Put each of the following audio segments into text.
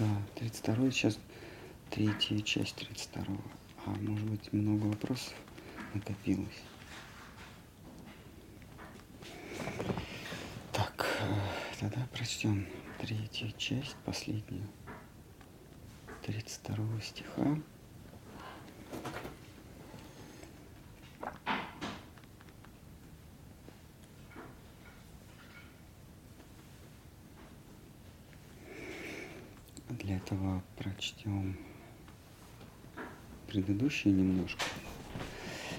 Да, 32 сейчас третья часть 32 А может быть много вопросов накопилось. Так, э, тогда прочтем третью часть, последнюю, 32 стиха. Для этого прочтем предыдущее немножко.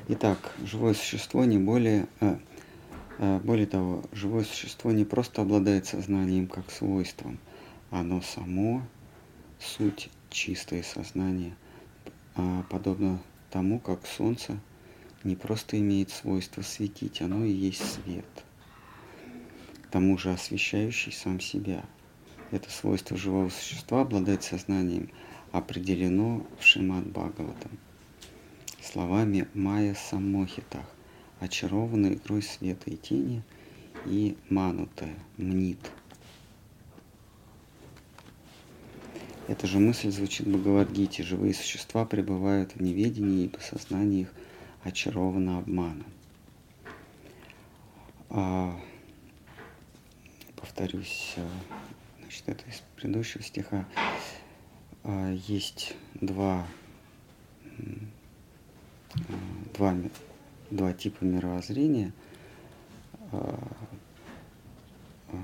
Итак, живое существо не более, э, э, более того, живое существо не просто обладает сознанием как свойством, оно само суть чистое сознание, а подобно тому, как солнце не просто имеет свойство светить, оно и есть свет, к тому же освещающий сам себя. Это свойство живого существа обладать сознанием определено в Шимат Бхагаватам словами Майя Самохитах, очарованной игрой света и тени, и манутая, мнит. Эта же мысль звучит в Бхагавадгите. Живые существа пребывают в неведении, ибо сознание их очаровано обманом. А, повторюсь, а, значит, это из предыдущего стиха. А, есть два два, два типа мировоззрения. А, а,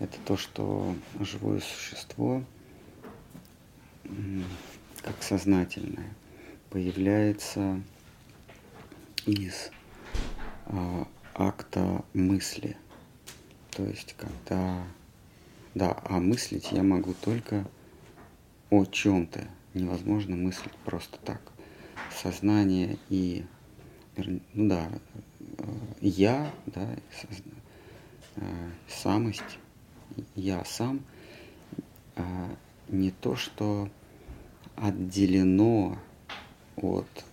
это то, что живое существо, как сознательное, появляется из акта мысли. То есть, когда... Да, а мыслить я могу только о чем-то. Невозможно мыслить просто так сознание и, ну да, э, я, да, э, самость, я сам, э, не то, что отделено от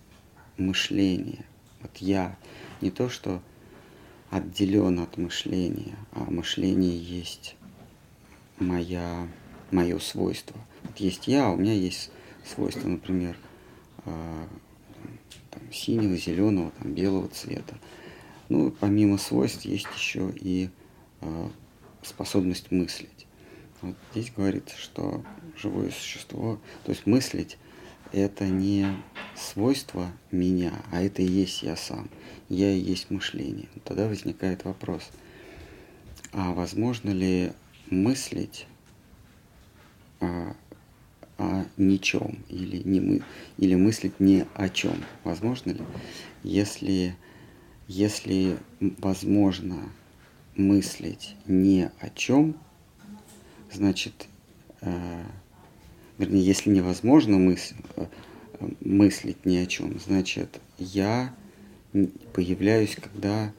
мышления. Вот я не то, что отделен от мышления, а мышление есть моя, мое свойство. Вот есть я, а у меня есть свойство, например, там, синего, зеленого, там, белого цвета. Ну, помимо свойств есть еще и э, способность мыслить. Вот здесь говорится, что живое существо, то есть мыслить, это не свойство меня, а это и есть я сам. Я и есть мышление. Тогда возникает вопрос, а возможно ли мыслить а, о ничем или, не мы, или мыслить не о чем. Возможно ли? Если, если возможно мыслить не о чем, значит, э, вернее, если невозможно мысль, э, мыслить ни о чем, значит, я появляюсь, когда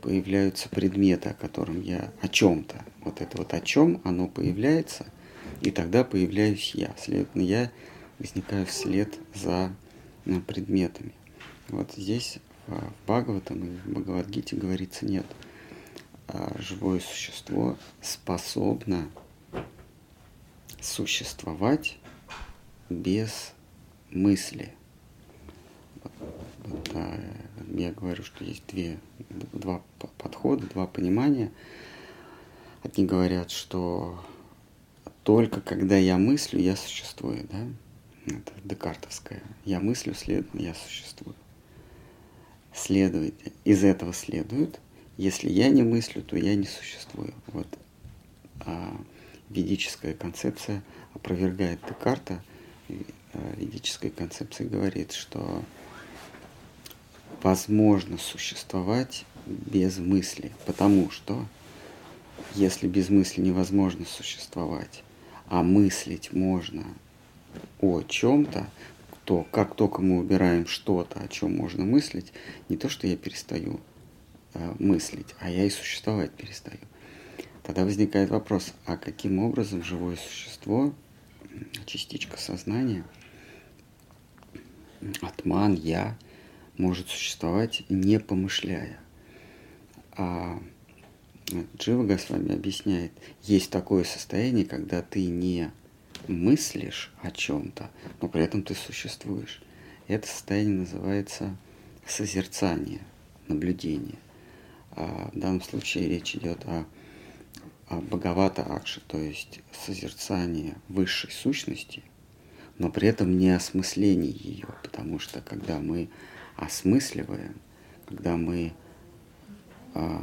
появляются предметы, о котором я о чем-то. Вот это вот о чем оно появляется – и тогда появляюсь я. Следовательно, я возникаю вслед за э, предметами. Вот здесь в Бхагаватам и в Бхагавадгите говорится нет. А живое существо способно существовать без мысли. Вот, вот, а, я говорю, что есть две, два подхода, два понимания. Одни говорят, что только когда я мыслю, я существую, да? Это декартовское. Я мыслю, следовательно, я существую. Следует, из этого следует, если я не мыслю, то я не существую. Вот а ведическая концепция опровергает Декарта. А, ведическая концепция говорит, что возможно существовать без мысли, потому что если без мысли невозможно существовать, а мыслить можно о чем-то, то как только мы убираем что-то, о чем можно мыслить, не то, что я перестаю э, мыслить, а я и существовать перестаю. Тогда возникает вопрос, а каким образом живое существо, частичка сознания, атман, я, может существовать не помышляя. А Джива Госвами объясняет, есть такое состояние, когда ты не мыслишь о чем-то, но при этом ты существуешь. Это состояние называется созерцание, наблюдение. А в данном случае речь идет о, о Бхагавата Акши, то есть созерцание высшей сущности, но при этом не осмысление ее, потому что когда мы осмысливаем, когда мы а,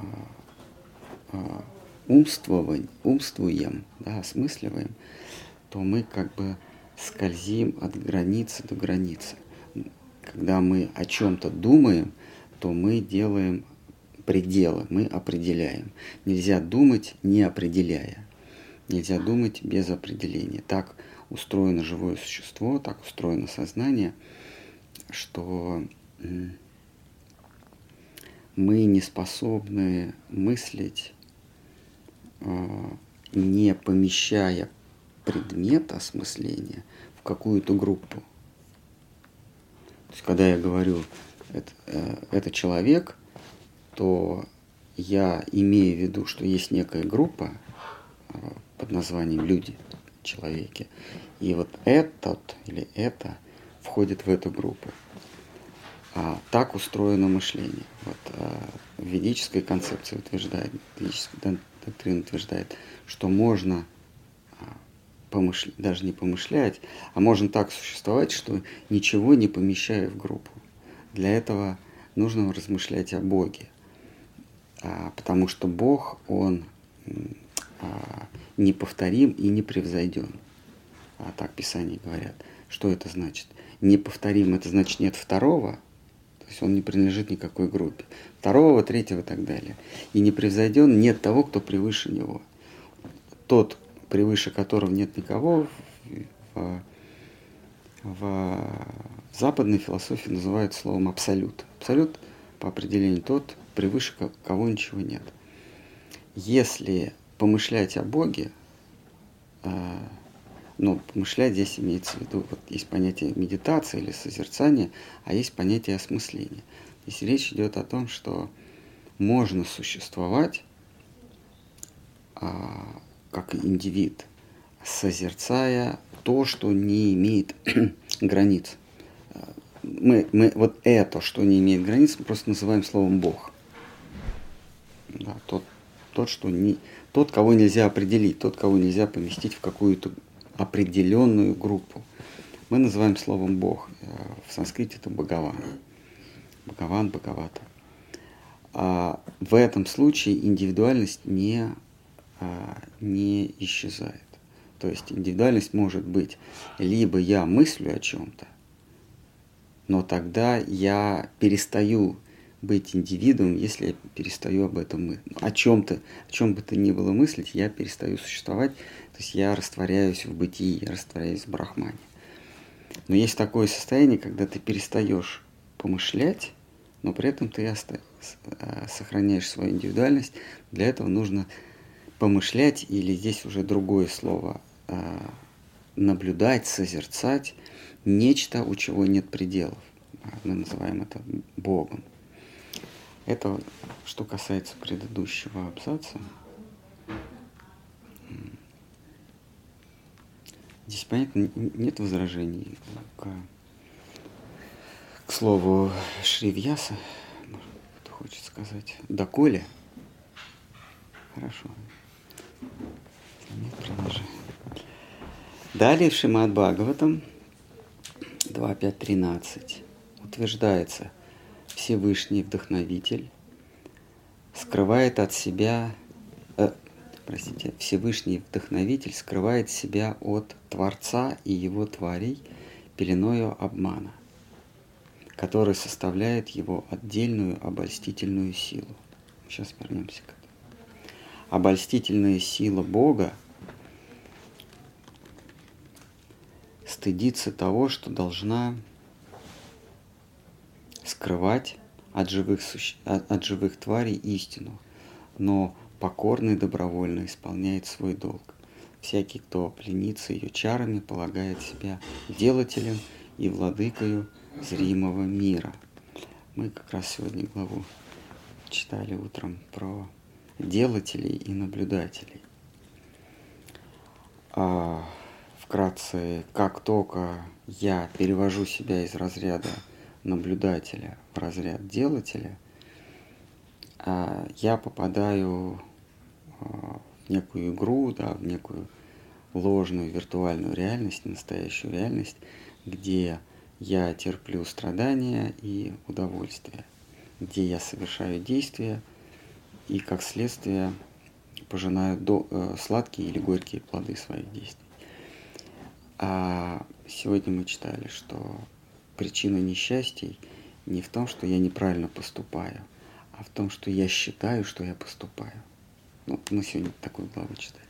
а, умствуем, умствуем, да, осмысливаем, то мы как бы скользим от границы до границы. Когда мы о чем-то думаем, то мы делаем пределы, мы определяем. Нельзя думать, не определяя. Нельзя думать без определения. Так устроено живое существо, так устроено сознание, что мы не способны мыслить, а, не помещая предмет осмысления в какую-то группу. То есть, когда я говорю, это, э, это человек, то я имею в виду, что есть некая группа а, под названием люди, человеки. И вот этот или это входит в эту группу. А, так устроено мышление. Вот, а, ведическая концепция утверждает, ведическая доктрина утверждает, что можно а, помышлять, даже не помышлять, а можно так существовать, что ничего не помещая в группу. Для этого нужно размышлять о Боге. А, потому что Бог, Он неповторим и непревзойден. А так Писание говорят. Что это значит? Неповторим – это значит нет второго – то есть он не принадлежит никакой группе. Второго, третьего и так далее. И не превзойден нет того, кто превыше него. Тот, превыше которого нет никого, в, в, в западной философии называют словом абсолют. Абсолют по определению тот, превыше кого ничего нет. Если помышлять о Боге, э, но помышлять здесь имеется в виду, вот есть понятие медитации или созерцания, а есть понятие осмысления. Здесь речь идет о том, что можно существовать а, как индивид, созерцая то, что не имеет границ. Мы, мы вот это, что не имеет границ, мы просто называем словом Бог. Да, тот, тот, что не, тот, кого нельзя определить, тот, кого нельзя поместить в какую-то определенную группу. Мы называем словом Бог. Э, в санскрите это Бхагаван. Бхагаван, Бхагавата. А в этом случае индивидуальность не, а, не исчезает. То есть индивидуальность может быть либо я мыслю о чем-то, но тогда я перестаю быть индивидуумом, если я перестаю об этом мыслить. О чем-то, о чем бы то ни было мыслить, я перестаю существовать, то есть я растворяюсь в бытии, я растворяюсь в брахмане. Но есть такое состояние, когда ты перестаешь помышлять, но при этом ты оста- э, сохраняешь свою индивидуальность. Для этого нужно помышлять, или здесь уже другое слово, э, наблюдать, созерцать нечто, у чего нет пределов. Мы называем это Богом. Это что касается предыдущего абзаца. Здесь, понятно, нет возражений к, к слову Шривьяса, кто хочет сказать, доколе. Хорошо. Нет, продолжаем. Далее в Шимат Бхагаватам 2.5.13 утверждается, Всевышний Вдохновитель скрывает от себя простите, Всевышний Вдохновитель скрывает себя от Творца и его тварей пеленою обмана, который составляет его отдельную обольстительную силу. Сейчас вернемся к этому. Обольстительная сила Бога стыдится того, что должна скрывать от живых, суще... от живых тварей истину, но покорно и добровольно исполняет свой долг. Всякий, кто пленится ее чарами, полагает себя делателем и владыкою зримого мира. Мы как раз сегодня главу читали утром про делателей и наблюдателей. А вкратце, как только я перевожу себя из разряда наблюдателя в разряд делателя, а, я попадаю в некую игру, да, в некую ложную виртуальную реальность, настоящую реальность, где я терплю страдания и удовольствие, где я совершаю действия и, как следствие, пожинаю до, э, сладкие или горькие плоды своих действий. А сегодня мы читали, что причина несчастий не в том, что я неправильно поступаю, а в том, что я считаю, что я поступаю. Ну, мы сегодня такую главу читали.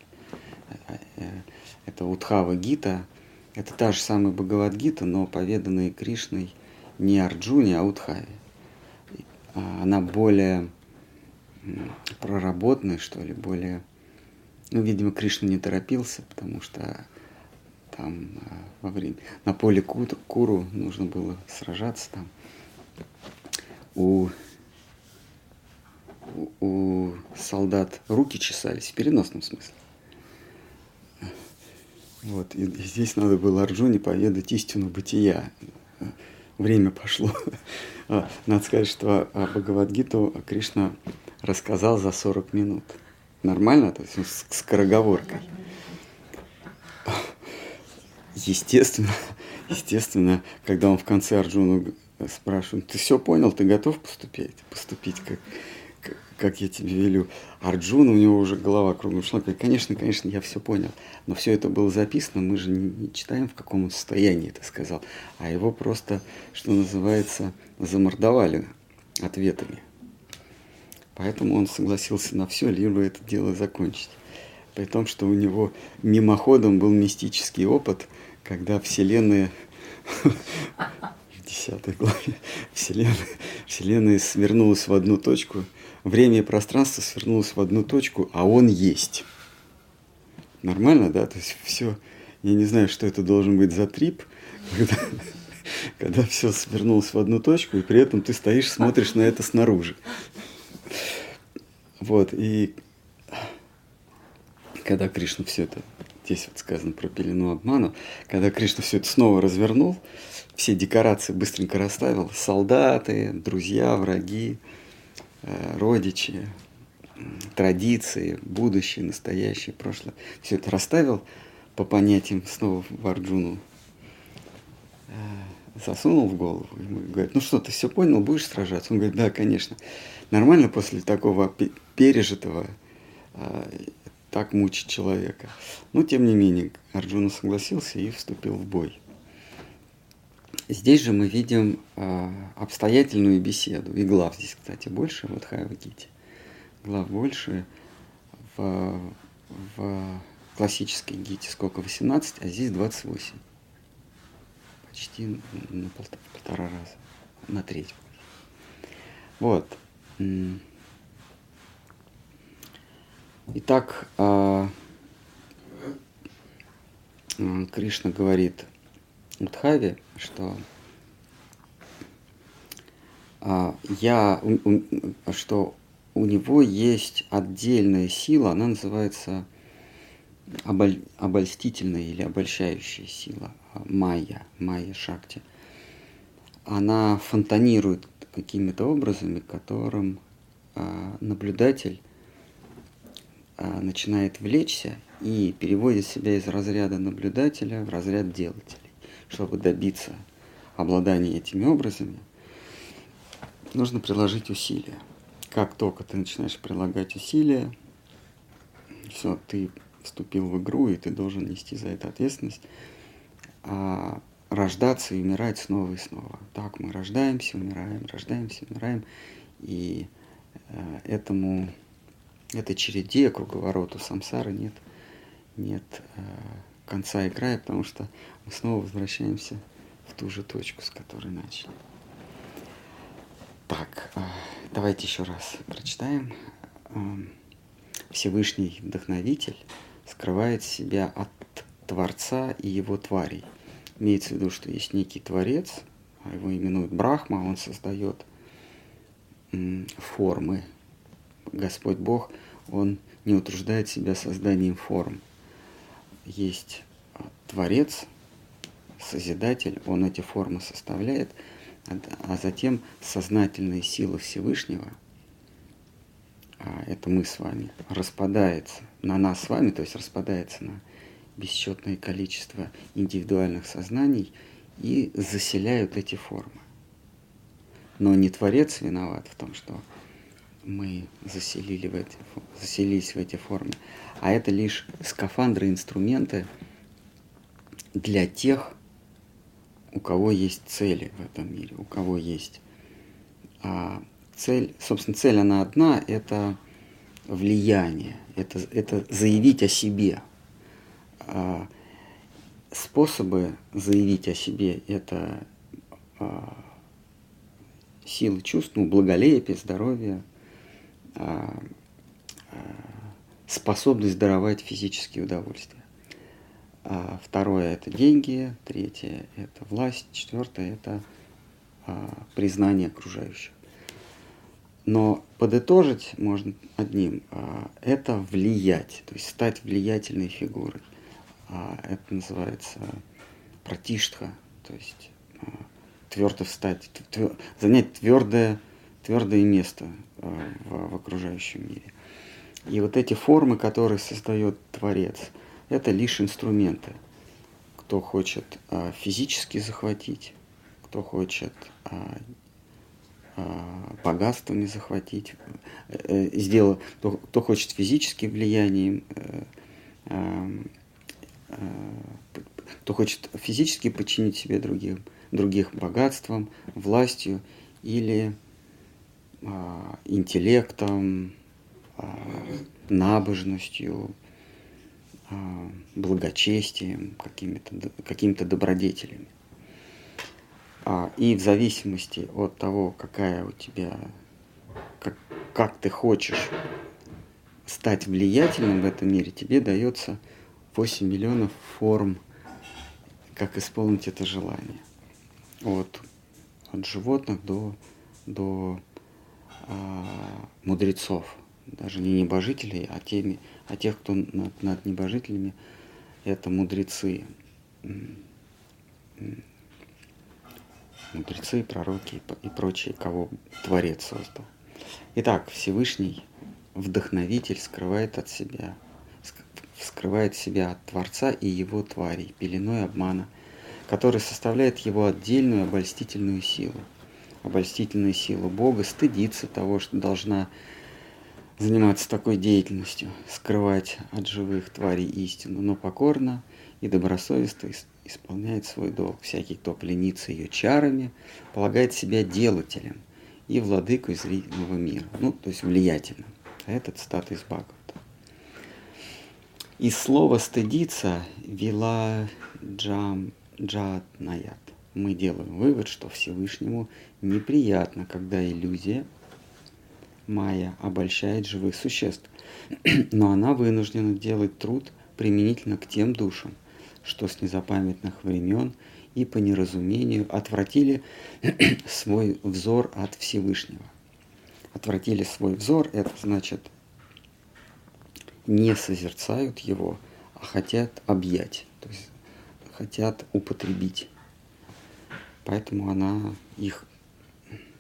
Э, э, это Удхава Гита, это та же самая Бхагавадгита, но поведанная Кришной не Арджуне, а Удхаве. А она более проработанная, что ли, более... Ну, видимо, Кришна не торопился, потому что там а, во время... На поле Куру нужно было сражаться там. У, у, солдат руки чесались в переносном смысле. Вот, и, здесь надо было Арджуне поведать истину бытия. Время пошло. А, надо сказать, что Бхагавадгиту Кришна рассказал за 40 минут. Нормально? То есть с скороговоркой. Естественно, естественно, когда он в конце Арджуну спрашивает, ты все понял, ты готов поступить, поступить как, как я тебе велю. Арджуна, у него уже голова кругом шла. Говорит, конечно, конечно, я все понял. Но все это было записано, мы же не, читаем, в каком он состоянии это сказал. А его просто, что называется, замордовали ответами. Поэтому он согласился на все, либо это дело закончить. При том, что у него мимоходом был мистический опыт, когда Вселенная в десятой главе Вселенная, Вселенная свернулась в одну точку – время и пространство свернулось в одну точку, а он есть. Нормально, да? То есть все, я не знаю, что это должен быть за трип, когда, когда все свернулось в одну точку, и при этом ты стоишь, смотришь на это снаружи. Вот, и когда Кришна все это, здесь вот сказано про пелену обману, когда Кришна все это снова развернул, все декорации быстренько расставил, солдаты, друзья, враги, родичи, традиции, будущее, настоящее, прошлое. Все это расставил по понятиям снова в Арджуну, э, засунул в голову. Ему говорит, ну что, ты все понял, будешь сражаться? Он говорит, да, конечно. Нормально после такого пережитого э, так мучить человека. Но тем не менее, Арджуна согласился и вступил в бой. Здесь же мы видим э, обстоятельную беседу. И глав здесь, кстати, больше, вот Хайвагити. Глав больше в, в классической гите сколько? 18, а здесь 28. Почти на полтора, полтора раза. На треть. Вот. Итак, э, Кришна говорит – Удхаве, что а, я, что у него есть отдельная сила, она называется оболь, обольстительная или обольщающая сила, а, майя, майя шакти. Она фонтанирует какими-то образами, которым а, наблюдатель начинает влечься и переводит себя из разряда наблюдателя в разряд делателя чтобы добиться обладания этими образами, нужно приложить усилия. Как только ты начинаешь прилагать усилия, все, ты вступил в игру, и ты должен нести за это ответственность, а рождаться и умирать снова и снова. Так мы рождаемся, умираем, рождаемся, умираем, и э, этому, этой череде, круговороту самсары нет, нет конца игры, потому что мы снова возвращаемся в ту же точку, с которой начали. Так, а, давайте еще раз прочитаем. Всевышний Вдохновитель скрывает себя от Творца и его тварей. Имеется в виду, что есть некий Творец, а его именуют Брахма, он создает формы. Господь Бог, он не утруждает себя созданием форм есть Творец, Созидатель, Он эти формы составляет, а затем сознательная сила Всевышнего, а это мы с вами, распадается на нас с вами, то есть распадается на бесчетное количество индивидуальных сознаний и заселяют эти формы. Но не Творец виноват в том, что мы заселили в эти, заселились в эти формы, а это лишь скафандры, инструменты для тех, у кого есть цели в этом мире, у кого есть а, цель, собственно, цель она одна, это влияние, это, это заявить о себе. А, способы заявить о себе – это а, силы чувств, ну, благолепие, здоровье – способность даровать физические удовольствия. А второе – это деньги, третье – это власть, четвертое – это а, признание окружающих. Но подытожить можно одним а, – это влиять, то есть стать влиятельной фигурой. А, это называется протиштха, то есть а, твердо встать, твер, занять твердое твердое место э, в, в окружающем мире. И вот эти формы, которые создает Творец, это лишь инструменты. Кто хочет а, физически захватить, кто хочет а, богатствами захватить, э, э, сделал, кто, кто хочет физически влиянием, э, э, э, кто хочет физически подчинить себе других, других богатством, властью или интеллектом, а, набожностью, а, благочестием, какими-то какими добродетелями. И в зависимости от того, какая у тебя, как, как ты хочешь стать влиятельным в этом мире, тебе дается 8 миллионов форм, как исполнить это желание. Вот от животных до, до а, мудрецов, даже не небожителей, а, теми, а тех, кто над, над небожителями, это мудрецы. Мудрецы, пророки и прочие, кого Творец создал. Итак, Всевышний вдохновитель скрывает от себя, скрывает себя от Творца и его тварей, пеленой обмана, который составляет его отдельную обольстительную силу – обольстительную силу Бога, стыдиться того, что должна заниматься такой деятельностью, скрывать от живых тварей истину, но покорно и добросовестно исполняет свой долг. Всякий, кто пленится ее чарами, полагает себя делателем и владыкой зрительного мира, ну, то есть влиятельным. А это цитата из Бхагавата. Из слова «стыдиться» вела джам джат наят мы делаем вывод, что Всевышнему неприятно, когда иллюзия Майя обольщает живых существ, но она вынуждена делать труд применительно к тем душам, что с незапамятных времен и по неразумению отвратили свой взор от Всевышнего. Отвратили свой взор, это значит не созерцают его, а хотят объять, то есть хотят употребить. Поэтому она их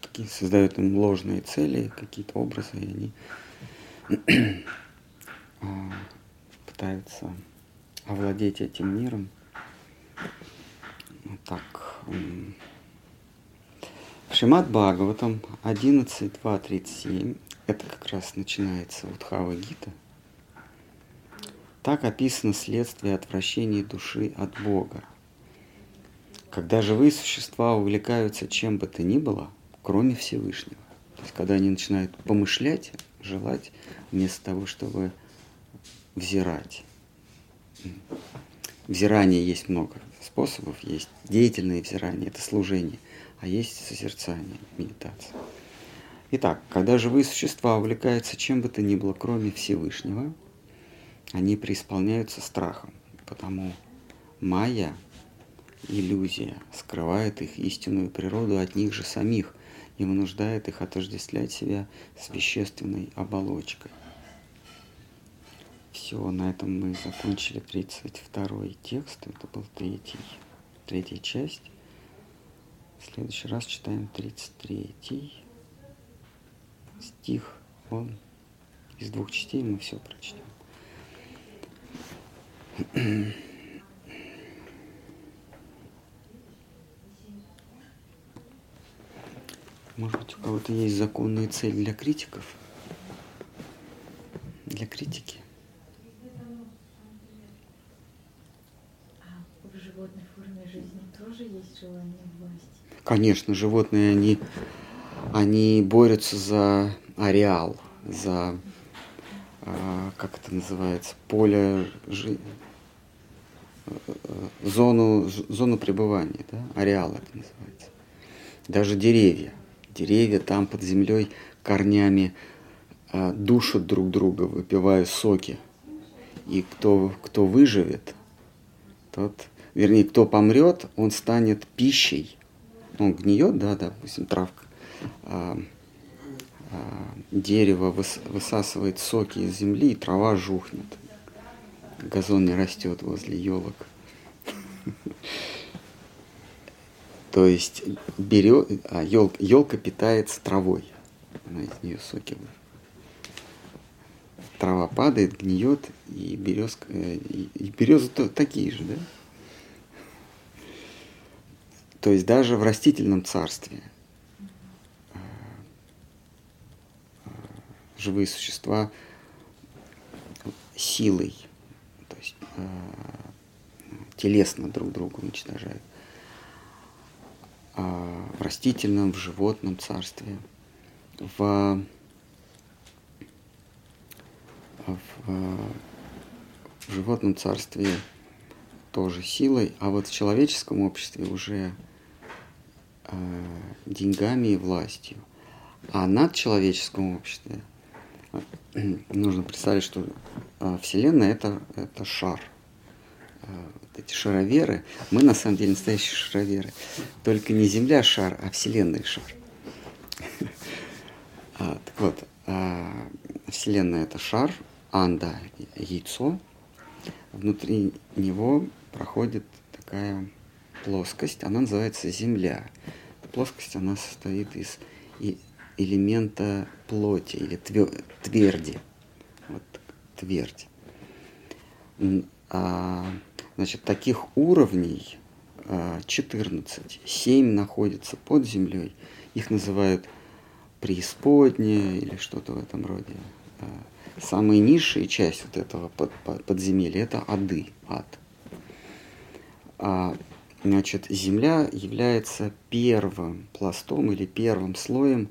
такие создает им ложные цели, какие-то образы, и они а, пытаются овладеть этим миром. Так. В Шимат Бхагаватам 11.2.37, это как раз начинается Удхава Гита, так описано следствие отвращения души от Бога – когда живые существа увлекаются чем бы то ни было, кроме Всевышнего. То есть, когда они начинают помышлять, желать, вместо того, чтобы взирать. Взирание есть много способов. Есть деятельное взирание, это служение, а есть созерцание, медитация. Итак, когда живые существа увлекаются чем бы то ни было, кроме Всевышнего, они преисполняются страхом, потому майя – иллюзия скрывает их истинную природу от них же самих и вынуждает их отождествлять себя с вещественной оболочкой. Все, на этом мы закончили 32 текст. Это был третий, третья часть. В следующий раз читаем 33 стих. Он из двух частей мы все прочтем. Может быть, у кого-то есть законная цель для критиков? Для критики? А в животной форме жизни тоже есть желание власти? Конечно, животные, они, они борются за ареал, за, а, как это называется, поле, жи, зону, зону пребывания, да? ареал это называется. Даже деревья – деревья там под землей корнями а, душат друг друга, выпивая соки. И кто, кто выживет, тот, вернее, кто помрет, он станет пищей. Он гниет, да, допустим, травка. А, а, дерево выс, высасывает соки из земли, и трава жухнет. Газон не растет возле елок. То есть берет, а, елка, елка питается травой. Она из нее соки Трава падает, гниет, и березка, э, и, березы то, такие же, да? То есть даже в растительном царстве а, а, живые существа силой, то есть телесно друг друга уничтожают в растительном, в животном царстве, в, в, в животном царстве тоже силой, а вот в человеческом обществе уже э, деньгами и властью. А над человеческом обществе нужно представить, что Вселенная это, это шар. Эти шароверы, мы на самом деле настоящие шароверы. Только не Земля шар, а Вселенная шар. А, так вот, а, Вселенная это шар, анда яйцо. Внутри него проходит такая плоскость, она называется Земля. Плоскость, она состоит из элемента плоти или тверди. Вот твердь. А, Значит, таких уровней 14. А, 7 находятся под землей. Их называют преисподняя или что-то в этом роде. А, самая низшая часть вот этого под, под, подземелья – это ады, ад. А, значит, земля является первым пластом или первым слоем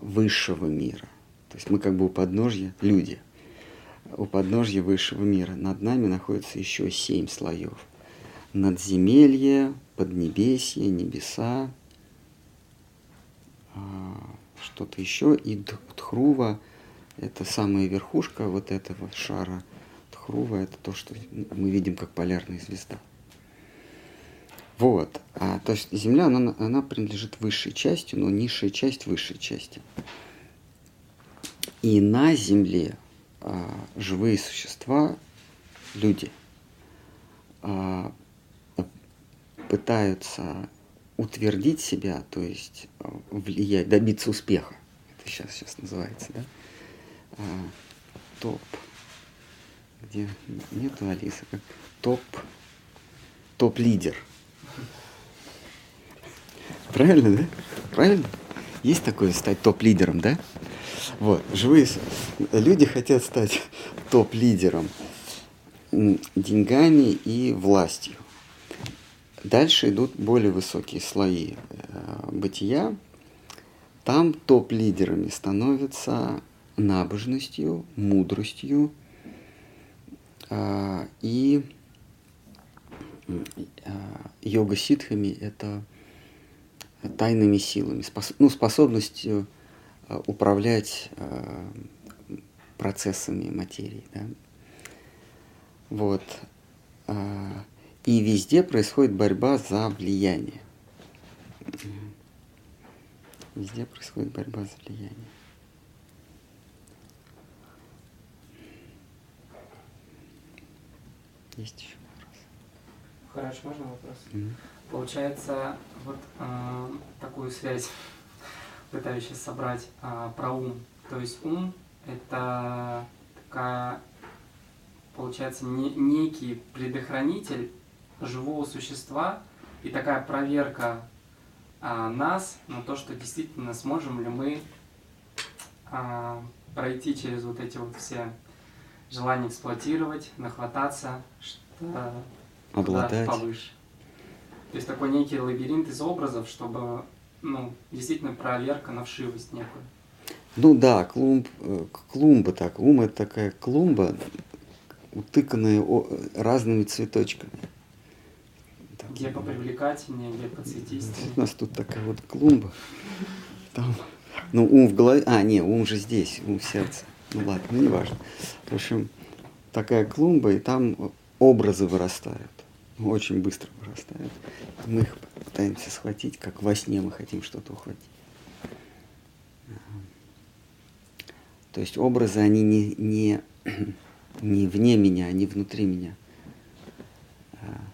высшего мира. То есть мы как бы у подножья люди у подножья высшего мира. Над нами находится еще семь слоев. Надземелье, поднебесье, небеса, а, что-то еще. И Тхрува – это самая верхушка вот этого шара. Тхрува – это то, что мы видим как полярная звезда. Вот. А, то есть Земля, она, она принадлежит высшей части, но низшая часть высшей части. И на Земле а, живые существа, люди, а, пытаются утвердить себя, то есть а, влиять, добиться успеха. Это сейчас, сейчас называется, да? Топ. Где нету Алисы, как топ, топ-лидер. Правильно, да? Правильно? Есть такое стать топ-лидером, да? Вот, живые люди хотят стать топ-лидером деньгами и властью. Дальше идут более высокие слои э, бытия. Там топ-лидерами становятся набожностью, мудростью э, и э, йога-ситхами – это тайными силами, ну, способностью управлять э, процессами материи. Да? Вот. Э, и везде происходит борьба за влияние. Везде происходит борьба за влияние. Есть еще вопрос. Хорошо, можно вопрос? Мгм. Получается, вот э, такую связь пытаюсь сейчас собрать э, про ум. То есть ум это такая, получается, не- некий предохранитель живого существа и такая проверка а, нас на то, что действительно сможем ли мы а, пройти через вот эти вот все желания эксплуатировать, нахвататься, что Обладать. повыше. То есть такой некий лабиринт из образов, чтобы, ну, действительно проверка на вшивость некую. Ну да, клумб, э, клумба так. Ум это такая клумба, утыканная разными цветочками. Где попривлекательнее, где поцветистее. У нас тут такая вот клумба. Там, ну, ум в голове. А, не, ум же здесь, ум в сердце. Ну ладно, ну не важно. В общем, такая клумба, и там образы вырастают. Очень быстро вырастают. Мы их пытаемся схватить, как во сне мы хотим что-то ухватить. То есть образы, они не, не, не вне меня, они внутри меня. А,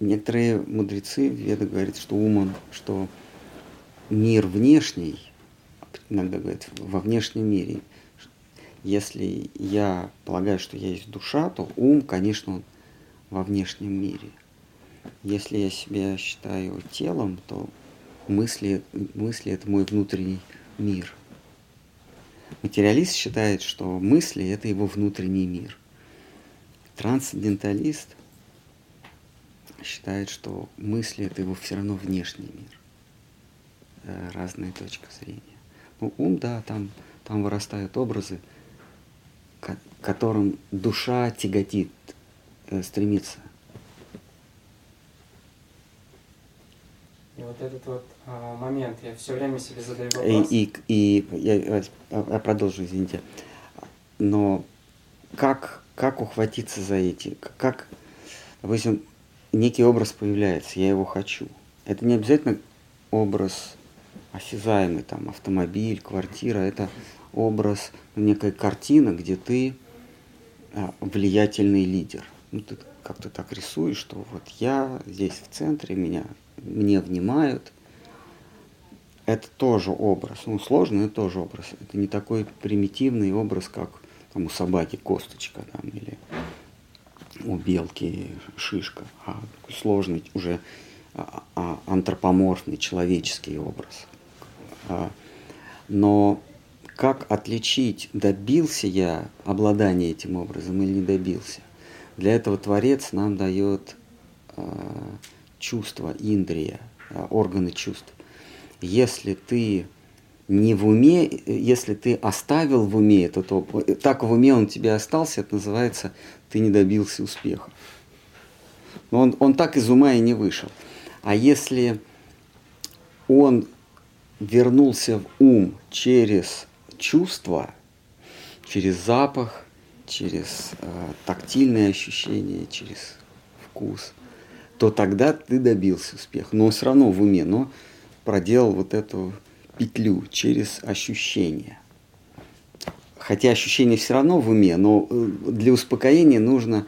Некоторые мудрецы, Веда говорят, что ум, он, что мир внешний, иногда говорят, во внешнем мире. Если я полагаю, что я есть душа, то ум, конечно, он во внешнем мире. Если я себя считаю телом, то мысли, мысли это мой внутренний мир. Материалист считает, что мысли это его внутренний мир. Трансценденталист считает, что мысли это его все равно внешний мир. Э, Разные точки зрения. Ну, ум, да, там, там вырастают образы, к которым душа тяготит, э, стремится. И вот этот вот а, момент, я все время себе задаю И, вопрос. и, и я, я- я продолжу, извините. Но как, как ухватиться за эти? Как, допустим, некий образ появляется, я его хочу. Это не обязательно образ осязаемый, там, автомобиль, квартира. Это образ, некая картина, где ты а, влиятельный лидер. Ну, ты как-то так рисуешь, что вот я здесь в центре, меня, мне внимают, это тоже образ. Ну, сложный, это тоже образ. Это не такой примитивный образ, как там, у собаки косточка там, или у белки шишка, а сложный уже а, а, антропоморфный человеческий образ. А, Но как отличить, добился я обладания этим образом или не добился? Для этого Творец нам дает а, чувства, индрия, а, органы чувств. Если ты не в уме, если ты оставил в уме этот опыт, так в уме он у тебя остался, это называется, ты не добился успеха. Но он, он так из ума и не вышел. А если он вернулся в ум через чувства, через запах, через э, тактильные ощущения, через вкус, то тогда ты добился успеха. Но все равно в уме, но проделал вот эту петлю через ощущения. Хотя ощущения все равно в уме, но э, для успокоения нужно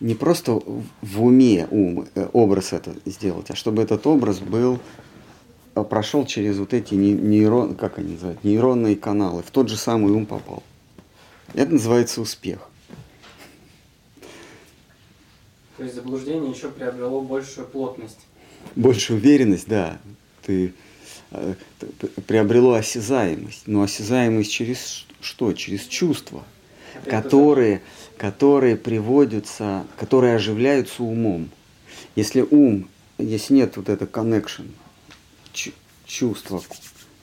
не просто в уме ум, э, образ это сделать, а чтобы этот образ был э, прошел через вот эти не- нейрон, как они называют, нейронные каналы, в тот же самый ум попал. Это называется успех. То есть заблуждение еще приобрело большую плотность. Больше уверенность, да. Ты, э, приобрело осязаемость. Но осязаемость через что? Через чувства, Опять которые, которые приводятся, которые оживляются умом. Если ум, если нет вот это connection, чу- чувства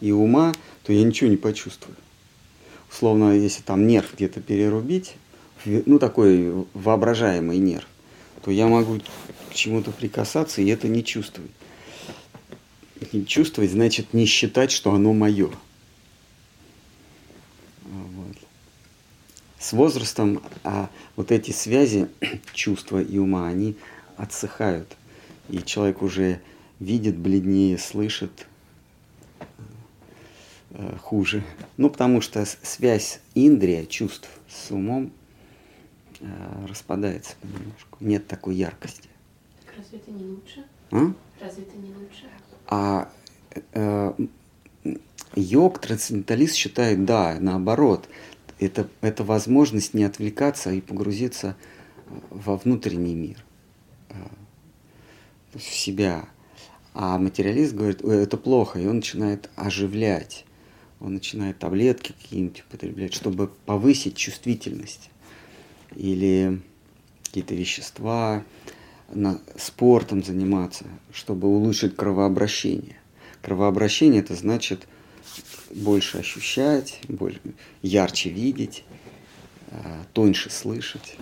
и ума, то я ничего не почувствую. Условно, если там нерв где-то перерубить, ну такой воображаемый нерв, то я могу к чему-то прикасаться и это не чувствовать. Не чувствовать значит не считать, что оно мое. Вот. С возрастом а, вот эти связи чувства и ума, они отсыхают. И человек уже видит бледнее, слышит э, хуже. Ну, потому что связь индрия, чувств с умом э, распадается понемножку. Нет такой яркости. Так разве это не лучше? А? Разве это не лучше? А э, йог, трансценденталист считает, да, наоборот, это, это возможность не отвлекаться и погрузиться во внутренний мир, э, в себя. А материалист говорит, «Ой, это плохо, и он начинает оживлять, он начинает таблетки какие-нибудь употреблять, чтобы повысить чувствительность или какие-то вещества, на, спортом заниматься, чтобы улучшить кровообращение. Кровообращение это значит больше ощущать, больше, ярче видеть, э, тоньше слышать.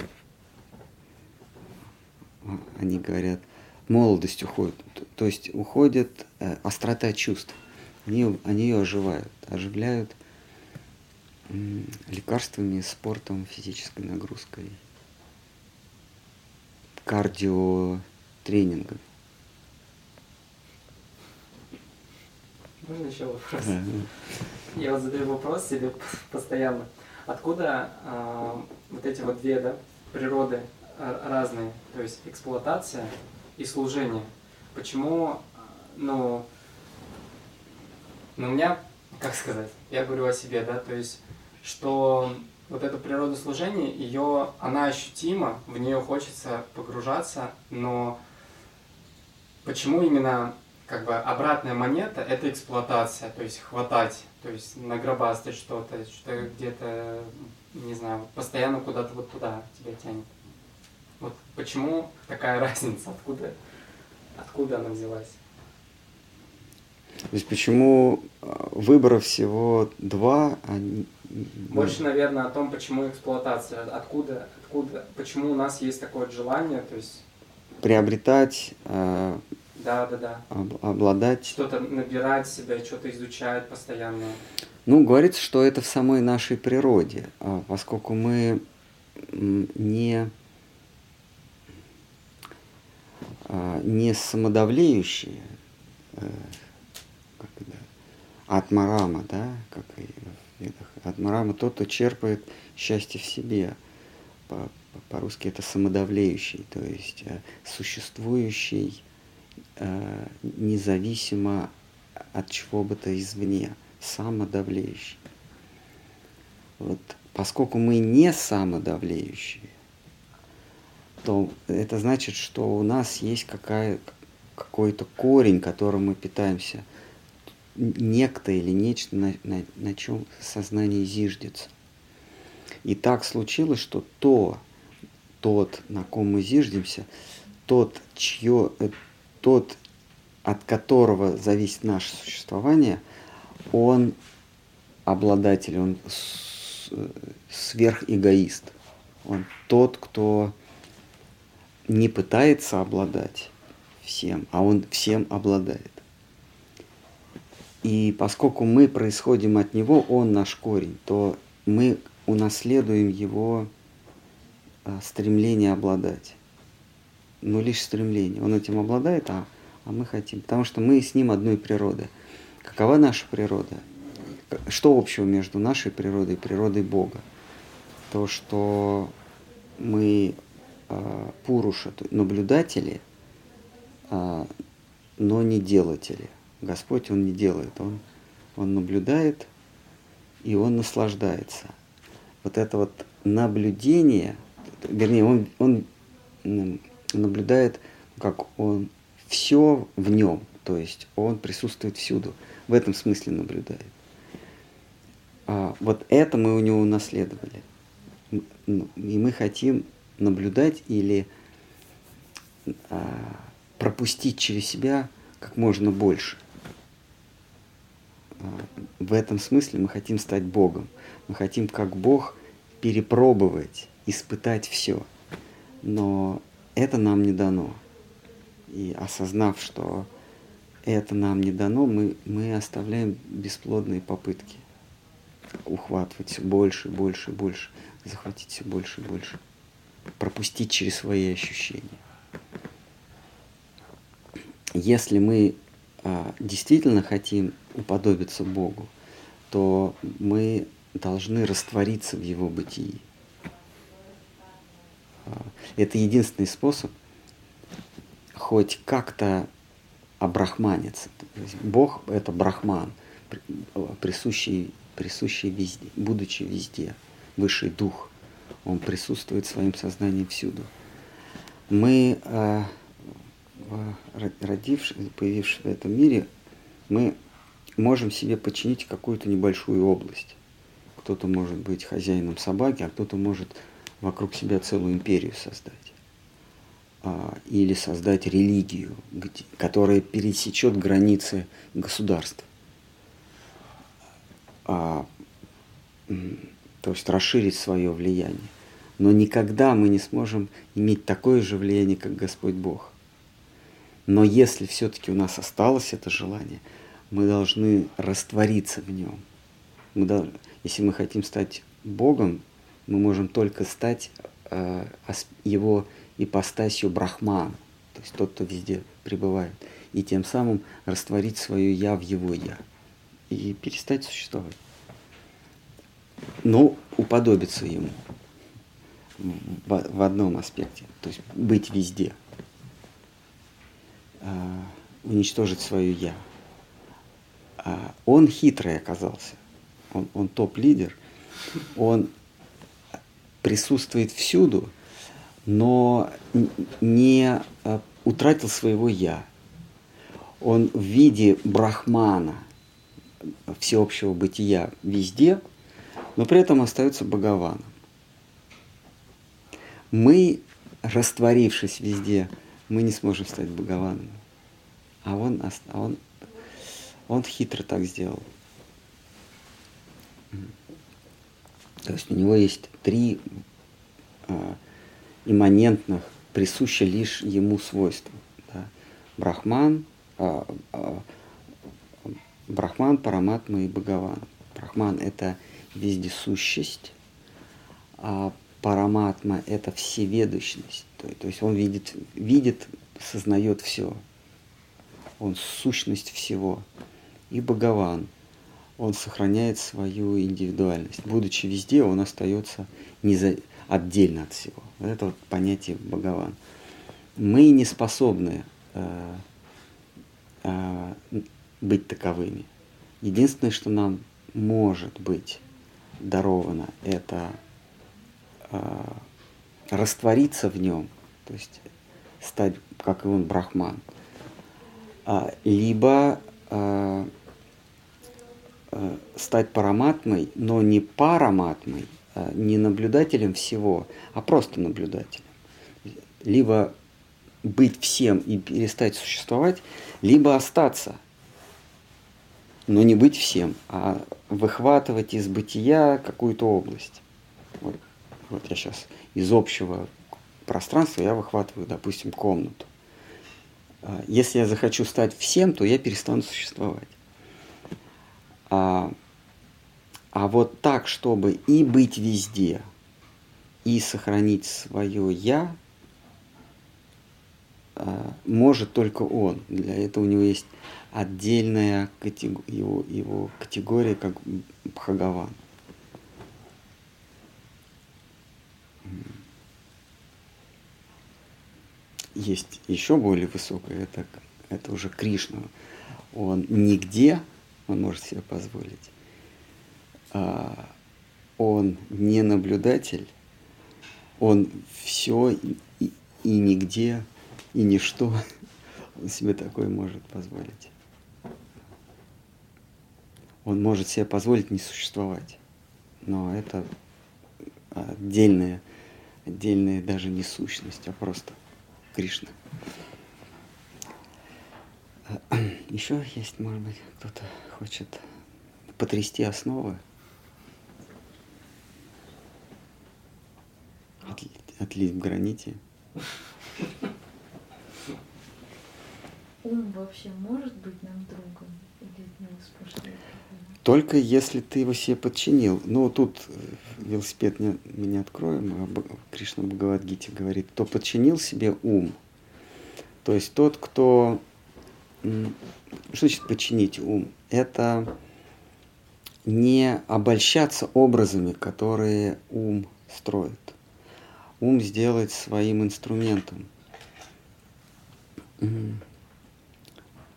Они говорят, молодость уходит, то есть уходит э, острота чувств. Они, они ее оживают, оживляют лекарствами, спортом, физической нагрузкой, кардиотренингом. Можно еще вопрос? Я вот задаю вопрос себе постоянно. Откуда э, вот эти вот две да, природы разные, то есть эксплуатация и служение? Почему, ну, ну, у меня, как сказать, я говорю о себе, да, то есть, что вот эта природа служения, ее, она ощутима, в нее хочется погружаться, но почему именно как бы обратная монета – это эксплуатация, то есть хватать, то есть нагробастать что-то, что где-то, не знаю, постоянно куда-то вот туда тебя тянет. Вот почему такая разница, откуда, откуда она взялась? То есть почему а, выборов всего два, а больше, наверное, о том, почему эксплуатация, откуда, откуда, почему у нас есть такое желание, то есть приобретать, э, да, да, да. Об, обладать. Что-то набирать себя, что-то изучать постоянно. Ну, говорится, что это в самой нашей природе, поскольку мы не, не самодавлеющие, э, атмарама, да, как и в ведах. Атмарама тот, кто черпает счастье в себе. По, по-русски это самодавлеющий, то есть э, существующий э, независимо от чего бы то извне, самодавлеющий. Вот, поскольку мы не самодавлеющие, то это значит, что у нас есть какая, какой-то корень, которым мы питаемся, некто или нечто, на, на, на чем сознание зиждется. И так случилось, что то, тот, на ком мы зиждемся, тот, чье, э, тот, от которого зависит наше существование, он обладатель, он сверхэгоист. Он тот, кто не пытается обладать всем, а он всем обладает. И поскольку мы происходим от него, он наш корень, то мы унаследуем его а, стремление обладать. Но лишь стремление. Он этим обладает, а, а мы хотим. Потому что мы с ним одной природы. Какова наша природа? Что общего между нашей природой и природой Бога? То, что мы э, пуруша, наблюдатели, э, но не делатели. Господь, Он не делает, Он, он наблюдает, и Он наслаждается. Вот это вот наблюдение, вернее, Он, он наблюдает, как Он все в нем, то есть Он присутствует всюду. В этом смысле наблюдает. А вот это мы у него унаследовали. И мы хотим наблюдать или а, пропустить через себя как можно больше – в этом смысле мы хотим стать Богом. Мы хотим, как Бог, перепробовать, испытать все. Но это нам не дано. И осознав, что это нам не дано, мы, мы оставляем бесплодные попытки ухватывать все больше, больше, больше, захватить все больше и больше, пропустить через свои ощущения. Если мы действительно хотим уподобиться Богу, то мы должны раствориться в Его бытии. а, это единственный способ хоть как-то обрахманиться. Бог – это брахман, присущий, присущий везде, будучи везде, высший дух. Он присутствует своим сознанием всюду. Мы, а, родившись, появившись в этом мире, мы можем себе подчинить какую-то небольшую область. Кто-то может быть хозяином собаки, а кто-то может вокруг себя целую империю создать. А, или создать религию, которая пересечет границы государства. А, то есть расширить свое влияние. Но никогда мы не сможем иметь такое же влияние, как Господь Бог. Но если все-таки у нас осталось это желание, мы должны раствориться в нем. Мы должны, если мы хотим стать Богом, мы можем только стать э, его ипостасью Брахмана, то есть тот, кто везде пребывает, и тем самым растворить свое «я» в его «я» и перестать существовать. Но уподобиться ему в, в одном аспекте, то есть быть везде, уничтожить свое «я». А он хитрый оказался, он, он топ-лидер, он присутствует всюду, но не э, утратил своего «я». Он в виде брахмана, всеобщего бытия везде, но при этом остается Бхагаваном. Мы, растворившись везде, мы не сможем стать Бхагаваном. А он, а он, он хитро так сделал. То есть у него есть три э, имманентных, присущи лишь ему свойства. Да? Брахман, э, э, Брахман, Параматма и Бхагаван. Брахман – это вездесущесть, а Параматма – это всеведущность. То, то есть он видит, видит, сознает все. Он сущность всего. И Бхагаван – он сохраняет свою индивидуальность. Будучи везде, он остается не за... отдельно от всего. Вот это вот понятие Бхагаван. Мы не способны э, э, быть таковыми. Единственное, что нам может быть даровано, это э, раствориться в нем, то есть стать, как и он, брахман, а, либо э, Э, стать параматмой, но не параматмой, а не наблюдателем всего, а просто наблюдателем. Либо быть всем и перестать существовать, либо остаться, но не быть всем, а выхватывать из бытия какую-то область. Вот, вот я сейчас из общего пространства я выхватываю, допустим, комнату. А если я захочу стать всем, то я перестану существовать. А, а вот так, чтобы и быть везде, и сохранить свое я, а, может только он. Для этого у него есть отдельная катего- его, его категория, как Бхагаван. Есть еще более высокое, это, это уже Кришна. Он нигде он может себе позволить. А, он не наблюдатель, он все и, и, и нигде, и ничто он себе такое может позволить. Он может себе позволить не существовать. Но это отдельная, отдельная даже не сущность, а просто Кришна. Еще есть, может быть, кто-то хочет потрясти основы. Отлить, отлить в граните. Ум вообще может быть нам другом? Или от него? Только если ты его себе подчинил. Ну, тут э, велосипед не, мы не откроем, а Кришна Бхагавадгите говорит, кто подчинил себе ум, то есть тот, кто что значит подчинить ум? Это не обольщаться образами, которые ум строит. ум сделать своим инструментом.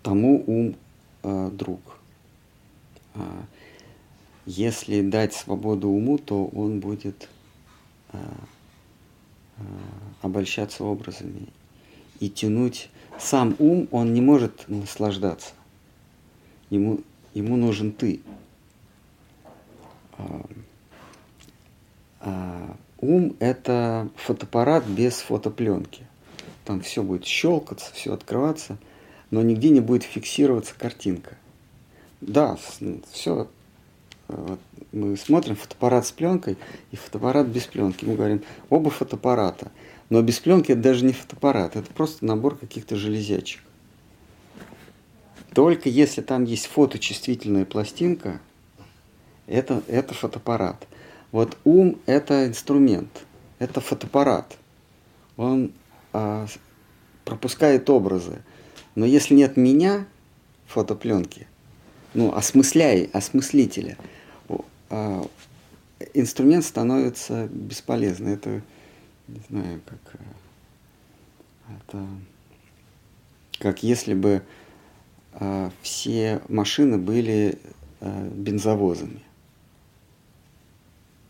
Тому ум э, друг. А, если дать свободу уму, то он будет э, э, обольщаться образами и тянуть. Сам ум, он не может наслаждаться. Ему, ему нужен ты. А, а, ум – это фотоаппарат без фотопленки. Там все будет щелкаться, все открываться, но нигде не будет фиксироваться картинка. Да, все. Вот мы смотрим фотоаппарат с пленкой и фотоаппарат без пленки. Мы говорим, оба фотоаппарата. Но без пленки это даже не фотоаппарат, это просто набор каких-то железячек. Только если там есть фоточувствительная пластинка, это, это фотоаппарат. Вот ум – это инструмент, это фотоаппарат. Он а, пропускает образы. Но если нет меня, фотопленки, ну, осмысляй, осмыслителя, а, инструмент становится бесполезным. Это, не знаю, как, э, это, как если бы а, все машины были а, бензовозами.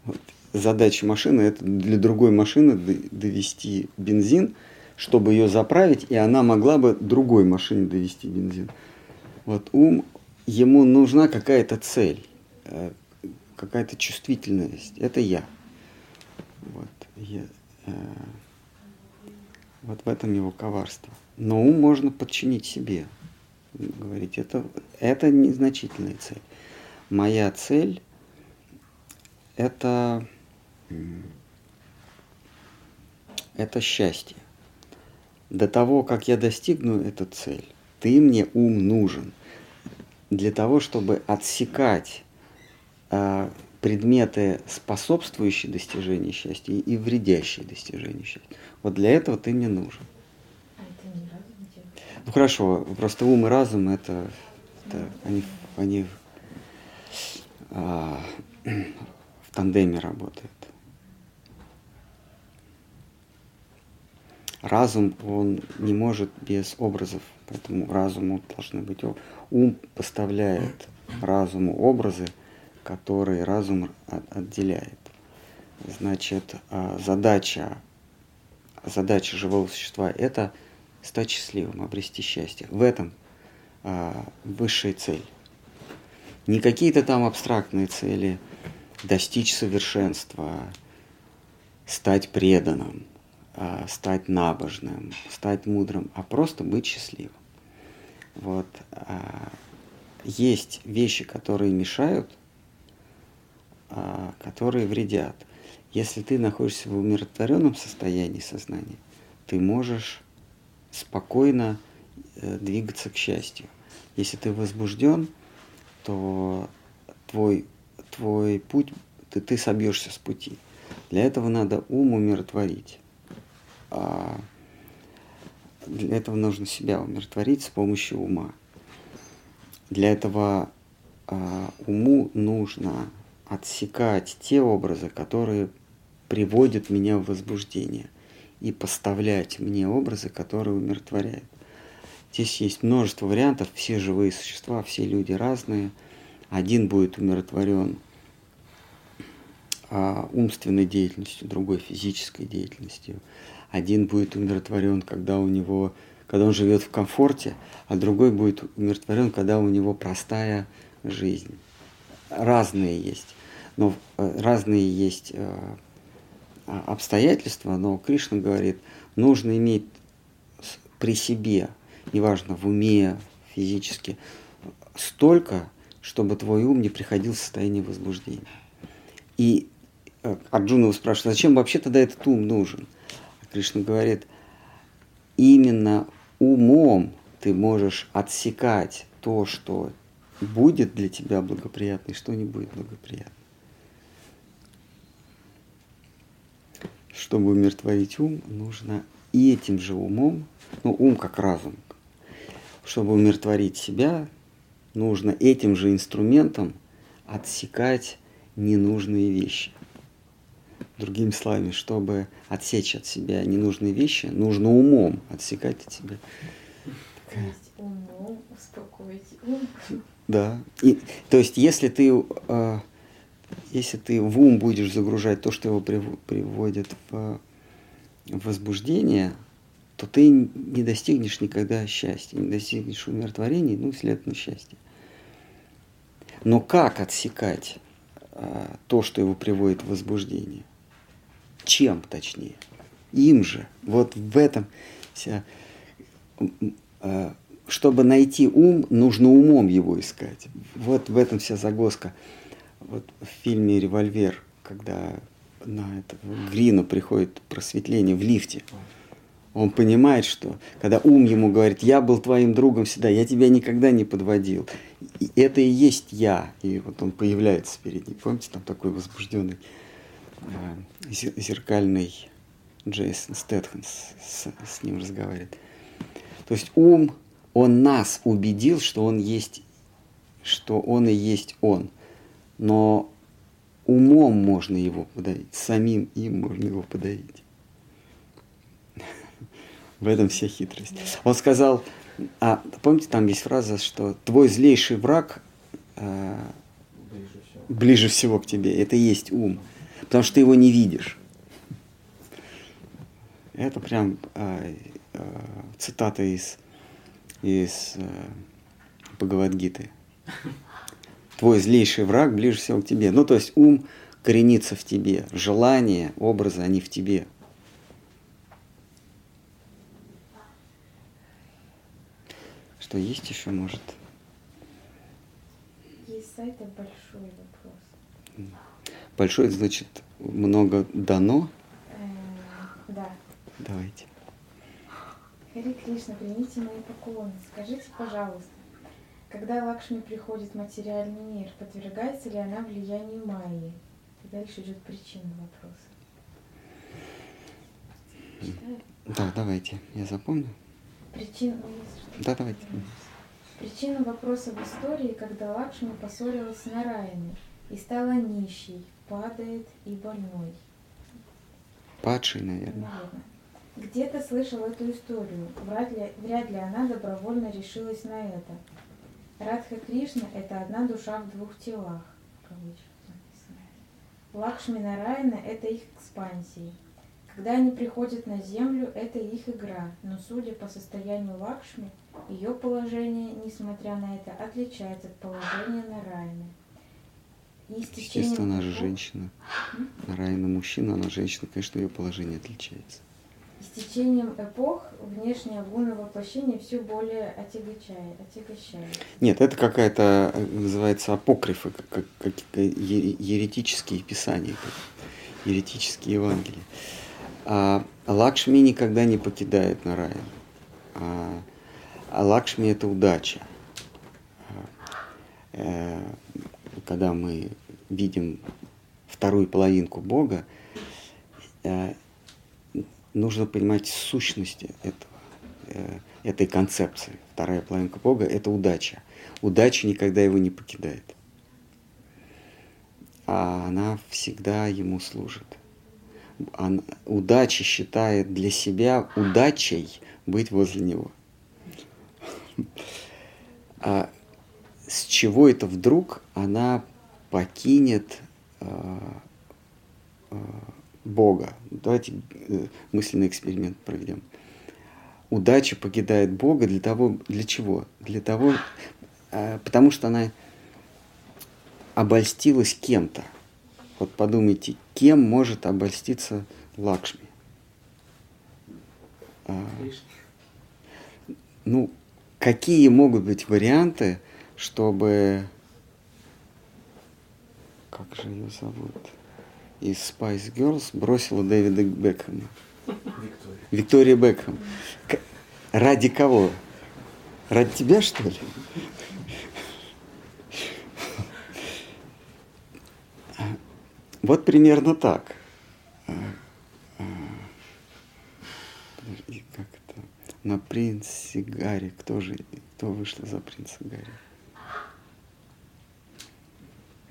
Вот. Задача машины это для другой машины довести бензин, чтобы ее заправить, и она могла бы другой машине довести бензин. Вот ум, ему нужна какая-то цель, э, какая-то чувствительность. Это я. Вот, я, э, вот в этом его коварство. Но ум можно подчинить себе. Говорить, это, это незначительная цель. Моя цель – это, это счастье. До того, как я достигну эту цель, ты мне ум нужен для того, чтобы отсекать а, предметы, способствующие достижению счастья и вредящие достижению счастья. Вот для этого ты мне нужен. А это не разум? Ну хорошо, просто ум и разум это, это они, они а, в тандеме работают. Разум, он не может без образов, поэтому разуму должны быть... Ум поставляет разуму образы, который разум отделяет. Значит, а, задача, задача живого существа – это стать счастливым, обрести счастье. В этом а, высшая цель. Не какие-то там абстрактные цели, достичь совершенства, стать преданным, а, стать набожным, стать мудрым, а просто быть счастливым. Вот. Есть вещи, которые мешают – а, которые вредят. Если ты находишься в умиротворенном состоянии сознания, ты можешь спокойно э, двигаться к счастью. Если ты возбужден, то твой, твой путь, ты, ты собьешься с пути. Для этого надо ум умиротворить. Для этого нужно себя умиротворить с помощью ума. Для этого а, уму нужно отсекать те образы, которые приводят меня в возбуждение, и поставлять мне образы, которые умиротворяют. Здесь есть множество вариантов, все живые существа, все люди разные. Один будет умиротворен а, умственной деятельностью, другой физической деятельностью. Один будет умиротворен, когда у него, когда он живет в комфорте, а другой будет умиротворен, когда у него простая жизнь. Разные есть но э, разные есть э, обстоятельства, но Кришна говорит, нужно иметь при себе, неважно, в уме, физически, столько, чтобы твой ум не приходил в состояние возбуждения. И э, Арджуна его спрашивает, зачем вообще тогда этот ум нужен? Кришна говорит, именно умом ты можешь отсекать то, что будет для тебя благоприятно и что не будет благоприятно. чтобы умиротворить ум, нужно и этим же умом, ну ум как разум, чтобы умиротворить себя, нужно этим же инструментом отсекать ненужные вещи. Другими словами, чтобы отсечь от себя ненужные вещи, нужно умом отсекать от себя. Умом успокоить ум. Да. И, то есть, если ты, э, если ты в ум будешь загружать то, что его прив- приводит в, в возбуждение, то ты не достигнешь никогда счастья, не достигнешь умиротворения, ну, следовательно, счастья. Но как отсекать а, то, что его приводит в возбуждение? Чем, точнее? Им же. Вот в этом вся... а, Чтобы найти ум, нужно умом его искать. Вот в этом вся загвоздка. Вот в фильме «Револьвер», когда на этого Грина приходит просветление в лифте, он понимает, что когда ум ему говорит, я был твоим другом всегда, я тебя никогда не подводил. И это и есть я. И вот он появляется перед ним. Помните, там такой возбужденный зеркальный Джейсон Стэтхэм с, с- с ним разговаривает. То есть ум, он нас убедил, что он есть, что он и есть он. Но умом можно его подавить, самим им можно его подавить. В этом вся хитрость. Он сказал, а помните, там есть фраза, что твой злейший враг э, Ближе всего. ближе всего к тебе. Это и есть ум. Потому что ты его не видишь. Это прям э, э, цитата из, из э, Бхагавадгиты. Твой злейший враг ближе всего к тебе. Ну, то есть ум коренится в тебе. Желания, образы, они в тебе. Что есть еще, может? Есть сайта большой. Большой, значит, много дано. Э, Да. Давайте. Хари Кришна, примите мои поклоны. Скажите, пожалуйста, когда Лакшми приходит в материальный мир, подвергается ли она влиянию Майи? И дальше идет причина вопроса. Читаю. Да, давайте. Я запомню. Причина. Да, давайте. Причина вопроса в истории, когда Лакшми поссорилась с Нараяной и стала нищей, падает и больной. Падший, наверное. Наверное. Где-то слышал эту историю. Вряд ли, вряд ли она добровольно решилась на это. Радха Кришна – это одна душа в двух телах. Лакшми Нараяна – это их экспансии. Когда они приходят на землю, это их игра, но судя по состоянию Лакшми, ее положение, несмотря на это, отличается от положения Нараяны. Течением Естественно, она же женщина. Райна мужчина, она женщина, конечно, ее положение отличается. С течением эпох внешнее гуна воплощения все более отягощает. отягощает. Нет, это какая-то, э, называется, апокрифы, как, как- е- еретические писания, как еретические Евангелия. А Лакшми никогда не покидает Нараян. А, а Лакшми – это удача. Когда мы видим вторую половинку Бога, э, нужно понимать сущность этого, э, этой концепции. Вторая половинка Бога – это удача. Удача никогда его не покидает. А она всегда ему служит. Она- удача считает для себя удачей быть возле него. А с чего это вдруг она покинет а, а, Бога? Давайте э, мысленный эксперимент проведем. Удача покидает Бога для того, для чего? Для того, а, потому что она обольстилась кем-то. Вот подумайте, кем может обольститься Лакшми? Кришна. ну, какие могут быть варианты, чтобы... Как же ее зовут? Из Spice Girls бросила Дэвида Бекхэма. Виктория. Виктория Бекхэм. К- Ради кого? Ради тебя, что ли? Вот примерно так. Подожди, как это? На принце Гарри. Кто же, кто вышла за принца Гарри?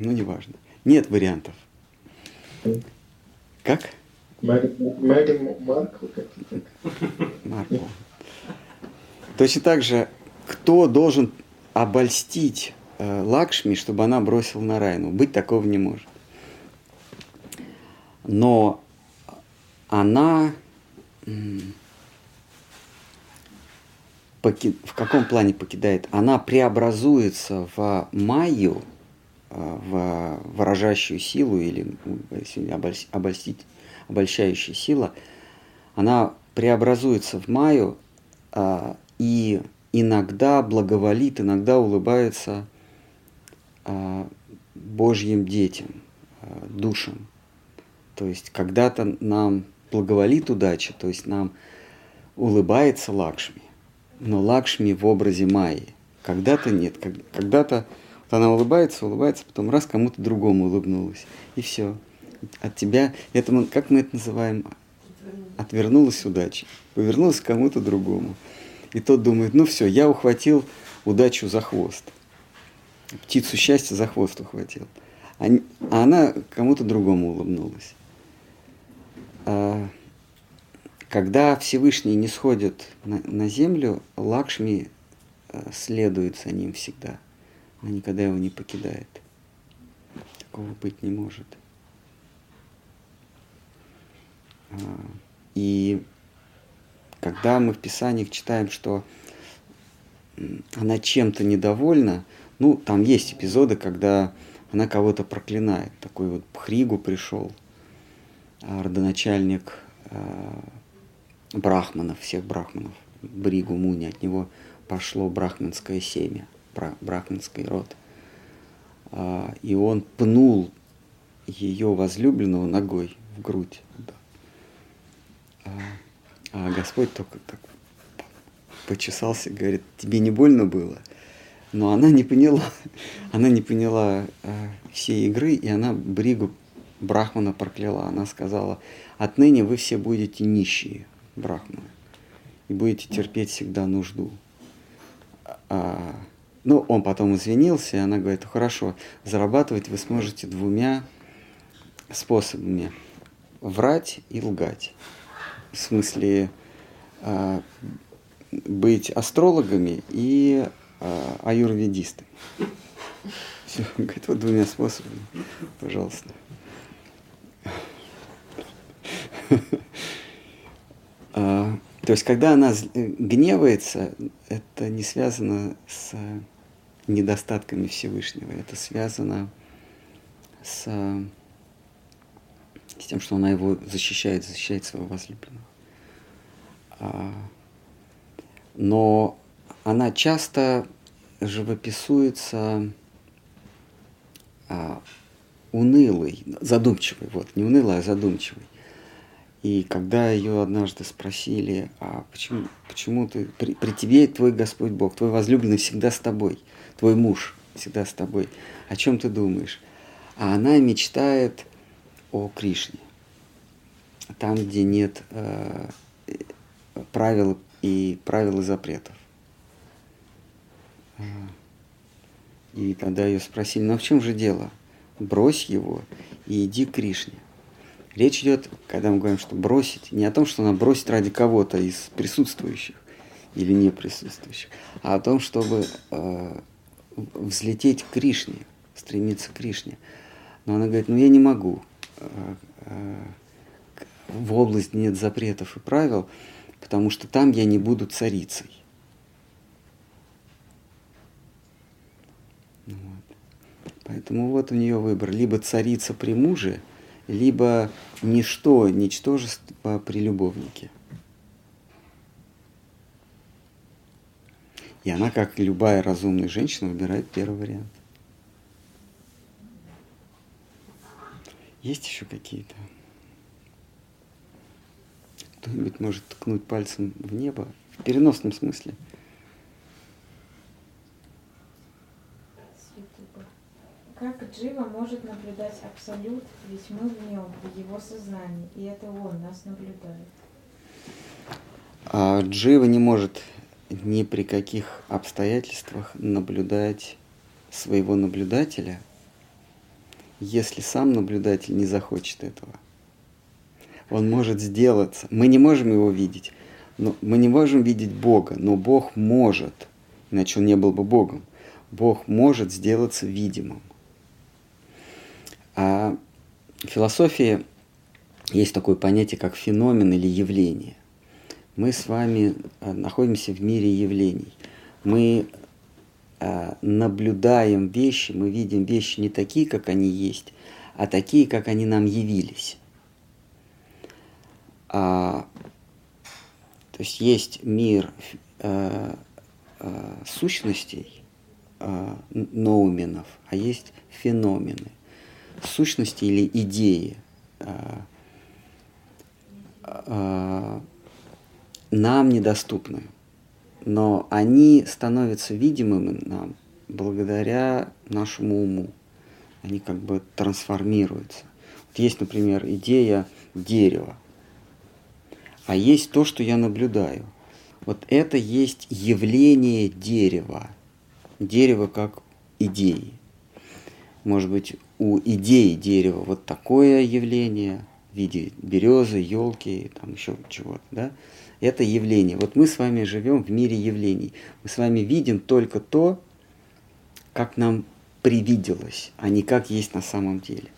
Ну, неважно. Нет вариантов. Как? Мэри Маркл, как-то так. Маркл. Точно так же, кто должен обольстить э, Лакшми, чтобы она бросила Нарайну? Быть такого не может. Но она в каком плане покидает? Она преобразуется в Майю, в выражающую силу или ну, обольстить, обольщающая сила, она преобразуется в Майю а, и иногда благоволит, иногда улыбается а, Божьим детям, а, душам. То есть когда-то нам благоволит удача, то есть нам улыбается Лакшми, но Лакшми в образе Майи. Когда-то нет, когда-то вот она улыбается, улыбается, потом раз кому-то другому улыбнулась, и все. От тебя, это мы, как мы это называем, отвернулась удача, повернулась к кому-то другому. И тот думает, ну все, я ухватил удачу за хвост. Птицу счастья за хвост ухватил. А, а она кому-то другому улыбнулась. А, когда Всевышний не сходит на, на землю, Лакшми а, следует за ним всегда. Она никогда его не покидает. Такого быть не может. А, И когда мы в Писаниях читаем, что она чем-то недовольна, ну, там есть эпизоды, когда она кого-то проклинает. Такой вот Пхригу пришел, а, родоначальник а, брахманов, всех брахманов, Бригу Муни, от него пошло брахманское семя, бра- брахманский род. А, И он пнул ее возлюбленного ногой в грудь. А, а Господь только так почесался, говорит, тебе не больно было? Но она не поняла, она не поняла а, всей игры, и она Бригу Брахмана прокляла. Она сказала, отныне вы все будете нищие, Брахманы, и будете терпеть всегда нужду. А, ну, он потом извинился, и она говорит, хорошо, зарабатывать вы сможете двумя способами. Врать и лгать. В смысле, а, быть астрологами и а, аюрведистами. Все, говорит, вот двумя способами, пожалуйста. А, То есть, когда она э, гневается, это не связано с недостатками Всевышнего, это связано с, с тем, что она его защищает, защищает своего возлюбленного. А, Но она часто живописуется а, унылой, задумчивой, вот, не унылой, а задумчивой. И когда ее однажды спросили, а почему, почему ты, при, при тебе твой Господь Бог, твой возлюбленный всегда с тобой, твой муж всегда с тобой, о чем ты думаешь? А она мечтает о Кришне, там, где нет э, правил и правил и запретов. А, И когда ее спросили, ну а в чем же дело? Брось его и иди к Кришне. Речь идет, когда мы говорим, что бросить, не о том, что она бросит ради кого-то из присутствующих или не присутствующих, а о том, чтобы э, взлететь к Кришне, стремиться к Кришне. Но она говорит, ну я не могу. Э, э, в область нет запретов и правил, потому что там я не буду царицей. Ну Вот. Поэтому вот у нее выбор. Либо царица при муже, либо ничто, ничтожество при любовнике. И она, как любая разумная женщина, выбирает первый вариант. Есть еще какие-то? Кто-нибудь может ткнуть пальцем в небо в переносном смысле? С Ютуба. Как Джива может наблюдать Абсолют, ведь мы в нем, в его сознании, и это он нас наблюдает. А Джива не может ни при каких обстоятельствах наблюдать своего наблюдателя, если сам наблюдатель не захочет этого. Он может сделаться. Мы не можем его видеть. Но мы не можем видеть Бога, но Бог может, иначе он не был бы Богом. Бог может сделаться видимым. А в философии есть такое понятие, как феномен или явление. Мы с вами а, находимся в мире явлений. Мы а, наблюдаем вещи, мы видим вещи не такие, как они есть, а такие, как они нам явились. А, то есть есть мир э, э, сущностей, э, ноуменов, а есть феномены. Сущности или идеи э, э, нам недоступны но они становятся видимыми нам благодаря нашему уму. Они как бы трансформируются. Вот есть, например, идея дерева, а есть то, что я наблюдаю. Вот это есть явление дерева. Дерево как идеи. Может быть, у идеи дерева вот такое явление в виде березы, елки, там еще чего-то, да? это явление. Вот мы с вами живем в мире явлений. Мы с вами видим только то, как нам привиделось, а не как есть на самом деле.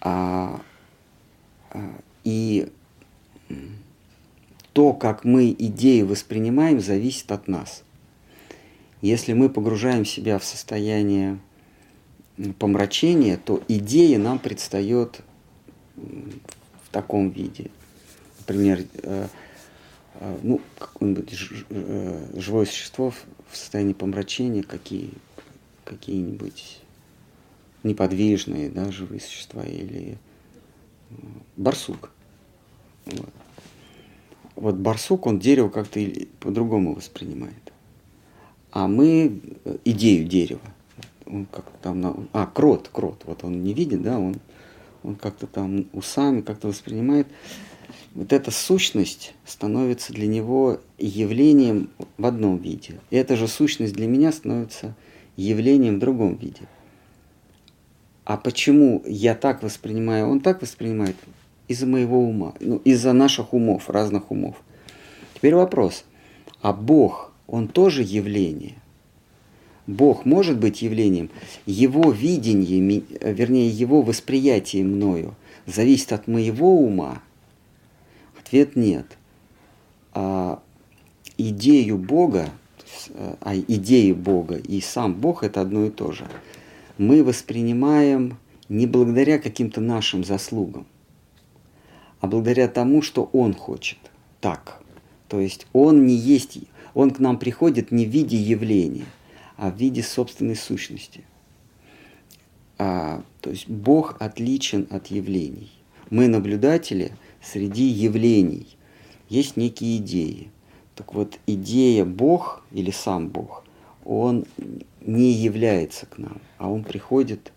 А, а, и то, как мы идеи воспринимаем, зависит от нас. Если мы погружаем себя в состояние помрачения, то идея нам предстает в таком виде – например, э, э, ну, какое-нибудь э, живое существо в состоянии помрачения, какие, какие-нибудь неподвижные, да, живые существа, или барсук. Вот. вот барсук, он дерево как-то по-другому воспринимает. А мы идею дерева, он как там, а, крот, крот, вот он не видит, да, он, он как-то там усами как-то воспринимает вот эта сущность становится для него явлением в одном виде. И эта же сущность для меня становится явлением в другом виде. А почему я так воспринимаю, он так воспринимает? Из-за моего ума, ну, из-за наших умов, разных умов. Теперь вопрос. А Бог, он тоже явление? Бог может быть явлением? Его видение, вернее, его восприятие мною зависит от моего ума – Ответ нет. А идею Бога, а идеи Бога и сам Бог это одно и то же. Мы воспринимаем не благодаря каким-то нашим заслугам, а благодаря тому, что Он хочет. Так. То есть Он не есть, Он к нам приходит не в виде явления, в виде собственной сущности. А, то есть Бог отличен от явлений. Мы наблюдатели – среди явлений есть некие идеи. Так вот, идея Бог или сам Бог, он не является к нам, а он приходит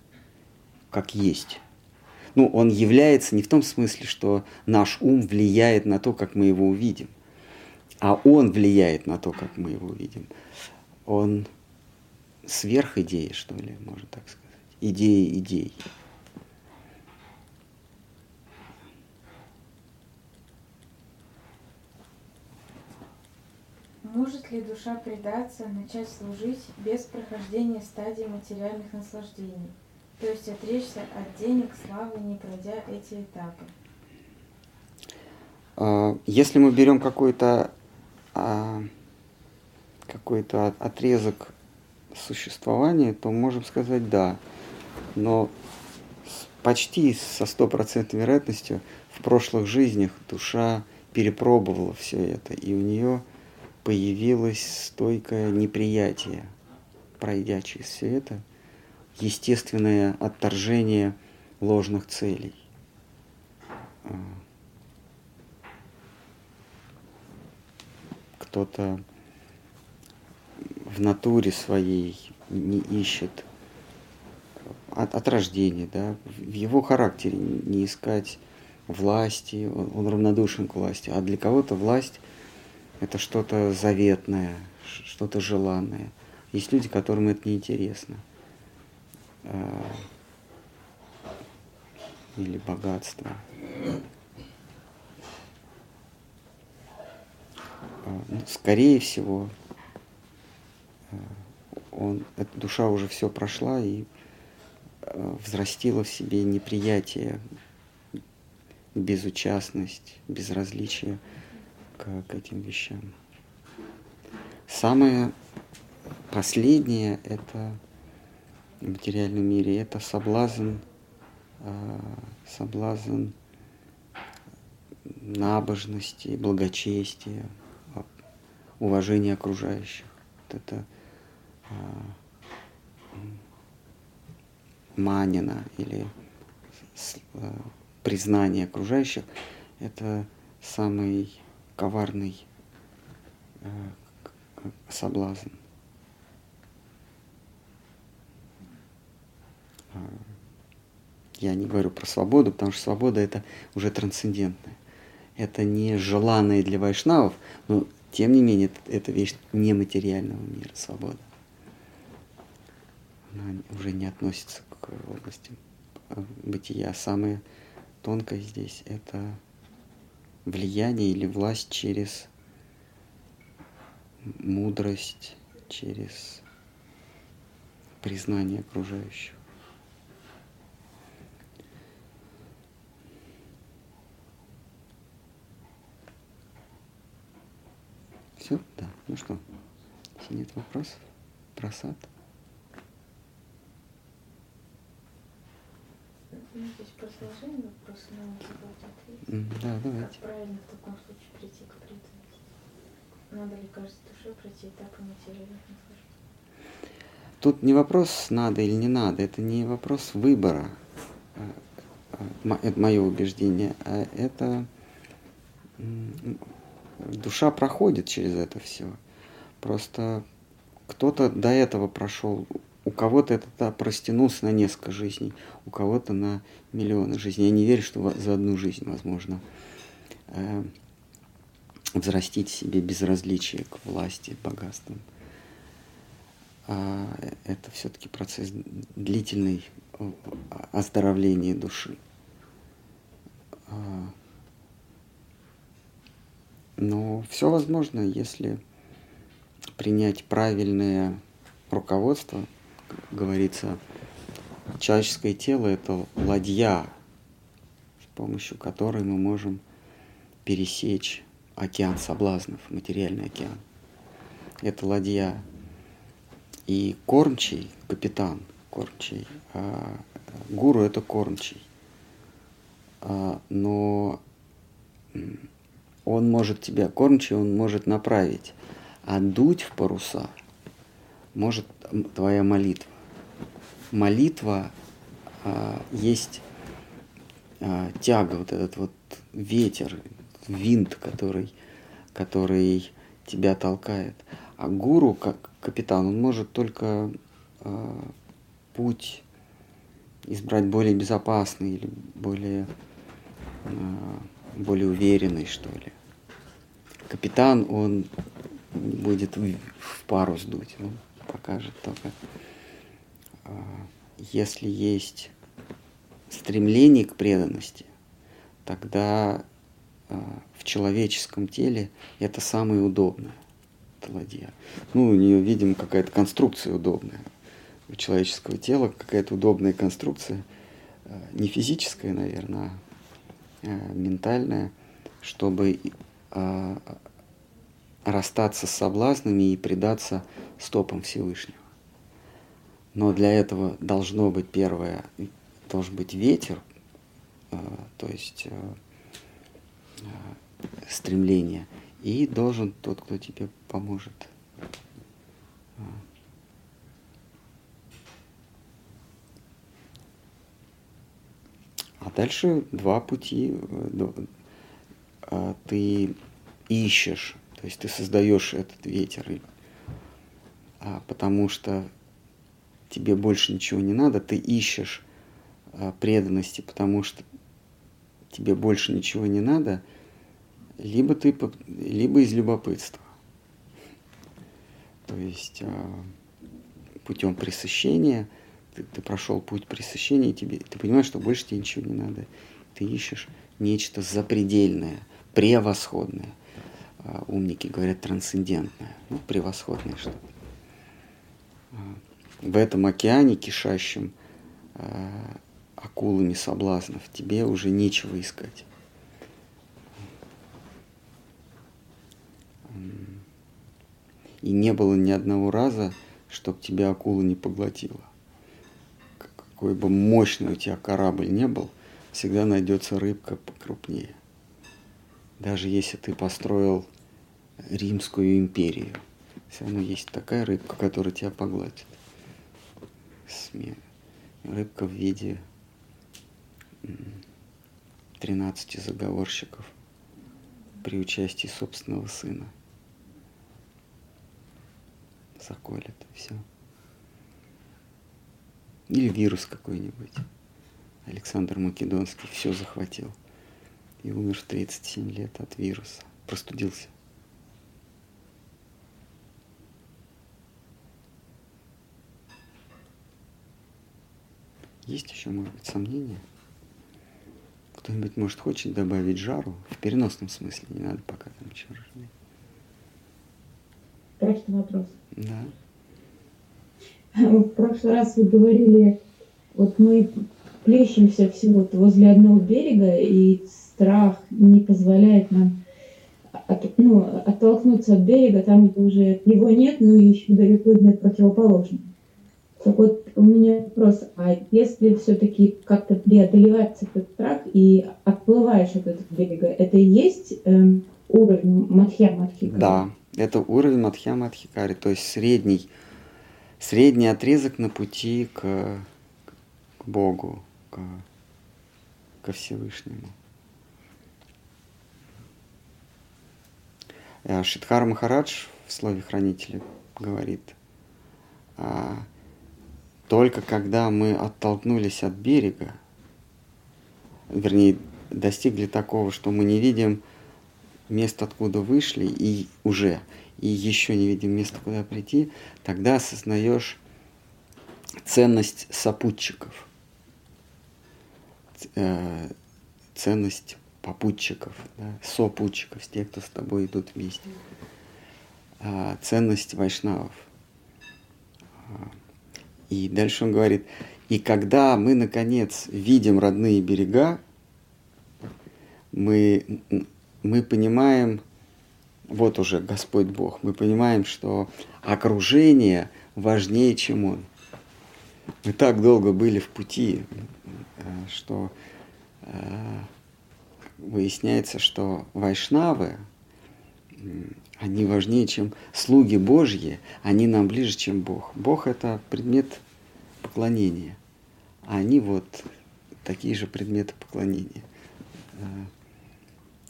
как есть. Ну, он является не в том смысле, что наш ум влияет на то, как мы его увидим, а он влияет на то, как мы его увидим. Он сверх идеи, что ли, можно так сказать. Идеи идей. Может ли душа предаться, начать служить без прохождения стадии материальных наслаждений? То есть отречься от денег, славы, не пройдя эти этапы? А, если мы берем какой-то а, какой-то отрезок существования, то можем сказать да. Но почти со стопроцентной вероятностью в прошлых жизнях душа перепробовала все это, и у нее появилось стойкое неприятие, пройдя через все это, естественное отторжение ложных целей. А, кто-то в натуре своей не ищет от, от рождения, да, в его характере не искать власти, он, он равнодушен к власти, а для кого-то власть это что-то заветное, что-то желанное. Есть люди, которым это неинтересно. А, или богатство. А, ну, скорее всего, он, эта душа уже все прошла и а, взрастила в себе неприятие, безучастность, безразличие к, к этим вещам. Самое последнее это в материальном мире это соблазн, соблазн набожности, благочестия, уважение окружающих. Вот это манина или а, признание окружающих – это самый коварный а, соблазн. А, я не говорю про свободу, потому что свобода это уже трансцендентная. Это не желанное для вайшнавов, но тем не менее, это вещь нематериального мира, свобода. Она уже не относится к области э, бытия. Самое тонкое здесь – это влияние или власть через мудрость, через признание окружающих. Все? Да. Ну что, если нет вопросов про сад? Здесь продолжение вопроса, но он ответить. Да, давайте. Как правильно в таком случае прийти к преданности? Надо ли каждой душе пройти этапы материальных наслаждений? Тут не вопрос надо или не надо, это не вопрос выбора, э, э, это мое убеждение, а это душа проходит через это все. Просто кто-то до этого прошел, у кого-то это да, простянулся на несколько жизней, у кого-то на миллионы жизней. Я не верю, что за одну жизнь возможно э, взрастить себе безразличие к власти, богатствам. А это все-таки процесс длительный э, оздоровления души. А, но все возможно, если принять правильное руководство, говорится, человеческое тело – это ладья, с помощью которой мы можем пересечь океан соблазнов, материальный океан. Это ладья. И кормчий, капитан кормчий, а гуру – это кормчий. А, но он может тебя, кормчий, он может направить, а дуть в паруса может твоя молитва. Молитва а, есть а, тяга, вот этот вот ветер, винт, который, который тебя толкает. А гуру, как капитан, он может только а, путь избрать более безопасный или более, а, более уверенный, что ли капитан, он будет в парус дуть, он покажет только. А, если есть стремление к преданности, тогда а, в человеческом теле это самое удобное. Ладья. Ну, у нее, видимо, какая-то конструкция удобная. У человеческого тела какая-то удобная конструкция, а, не физическая, наверное, а ментальная, чтобы расстаться с соблазнами и предаться стопам Всевышнего. Но для этого должно быть первое, должен быть ветер, а, то есть а, стремление, и должен тот, кто тебе поможет. А дальше два пути. Э, ты ищешь, то есть ты создаешь этот ветер, а, потому что тебе больше ничего не надо, ты ищешь а, преданности, потому что тебе больше ничего не надо, либо ты либо из любопытства. То есть а, путем пресыщения ты, ты прошел путь пресыщения, и тебе, ты понимаешь, что больше тебе ничего не надо. Ты ищешь нечто запредельное, превосходное. А, умники говорят трансцендентное, ну, превосходное что-то. А, в этом океане, кишащем а, акулами соблазнов, тебе уже нечего искать. И не было ни одного раза, чтобы тебя акула не поглотила. Какой бы мощный у тебя корабль не был, всегда найдется рыбка покрупнее. Даже если ты построил Римскую империю, все равно есть такая рыбка, которая тебя поглотит. Рыбка в виде 13 заговорщиков при участии собственного сына. Заколет, все. Или вирус какой-нибудь. Александр Македонский все захватил. И умер в 37 лет от вируса. Простудился. Есть еще, может быть, сомнения? Кто-нибудь, может, хочет добавить жару? В переносном смысле, не надо пока там ничего разжигать. Просто вопрос. Да. В прошлый раз вы говорили, вот мы плещемся всего вот возле одного берега, и страх не позволяет нам от, ну, оттолкнуться от берега, там где уже его нет, но еще далеко нет противоположного. Так вот, у меня вопрос, а если все-таки как-то преодолевается этот страх и отплываешь от этого берега, это и есть эм, уровень Мадхья Мадхикари? Да, это уровень Мадхья Мадхикари, то есть средний, средний отрезок на пути к, к Богу, к, ко Всевышнему. Шидхар Махарадж в слове хранителя говорит, а, только когда мы оттолкнулись от берега, вернее, достигли такого, что мы не видим мест, откуда вышли, и уже, и еще не видим места, куда прийти, тогда осознаешь ценность сопутчиков, э, ценность попутчиков, да, сопутчиков, тех, кто с тобой идут вместе, а, ценность вайшнавов. А, и дальше он говорит, и когда мы, наконец, видим родные берега, мы, мы понимаем, вот уже Господь Бог, мы понимаем, что окружение важнее, чем Он. Мы так долго были в пути, э, что э, выясняется, что вайшнавы, они важнее, чем слуги Божьи, они нам ближе, чем Бог. Бог – это предмет поклонения, а они вот такие же предметы поклонения. Э,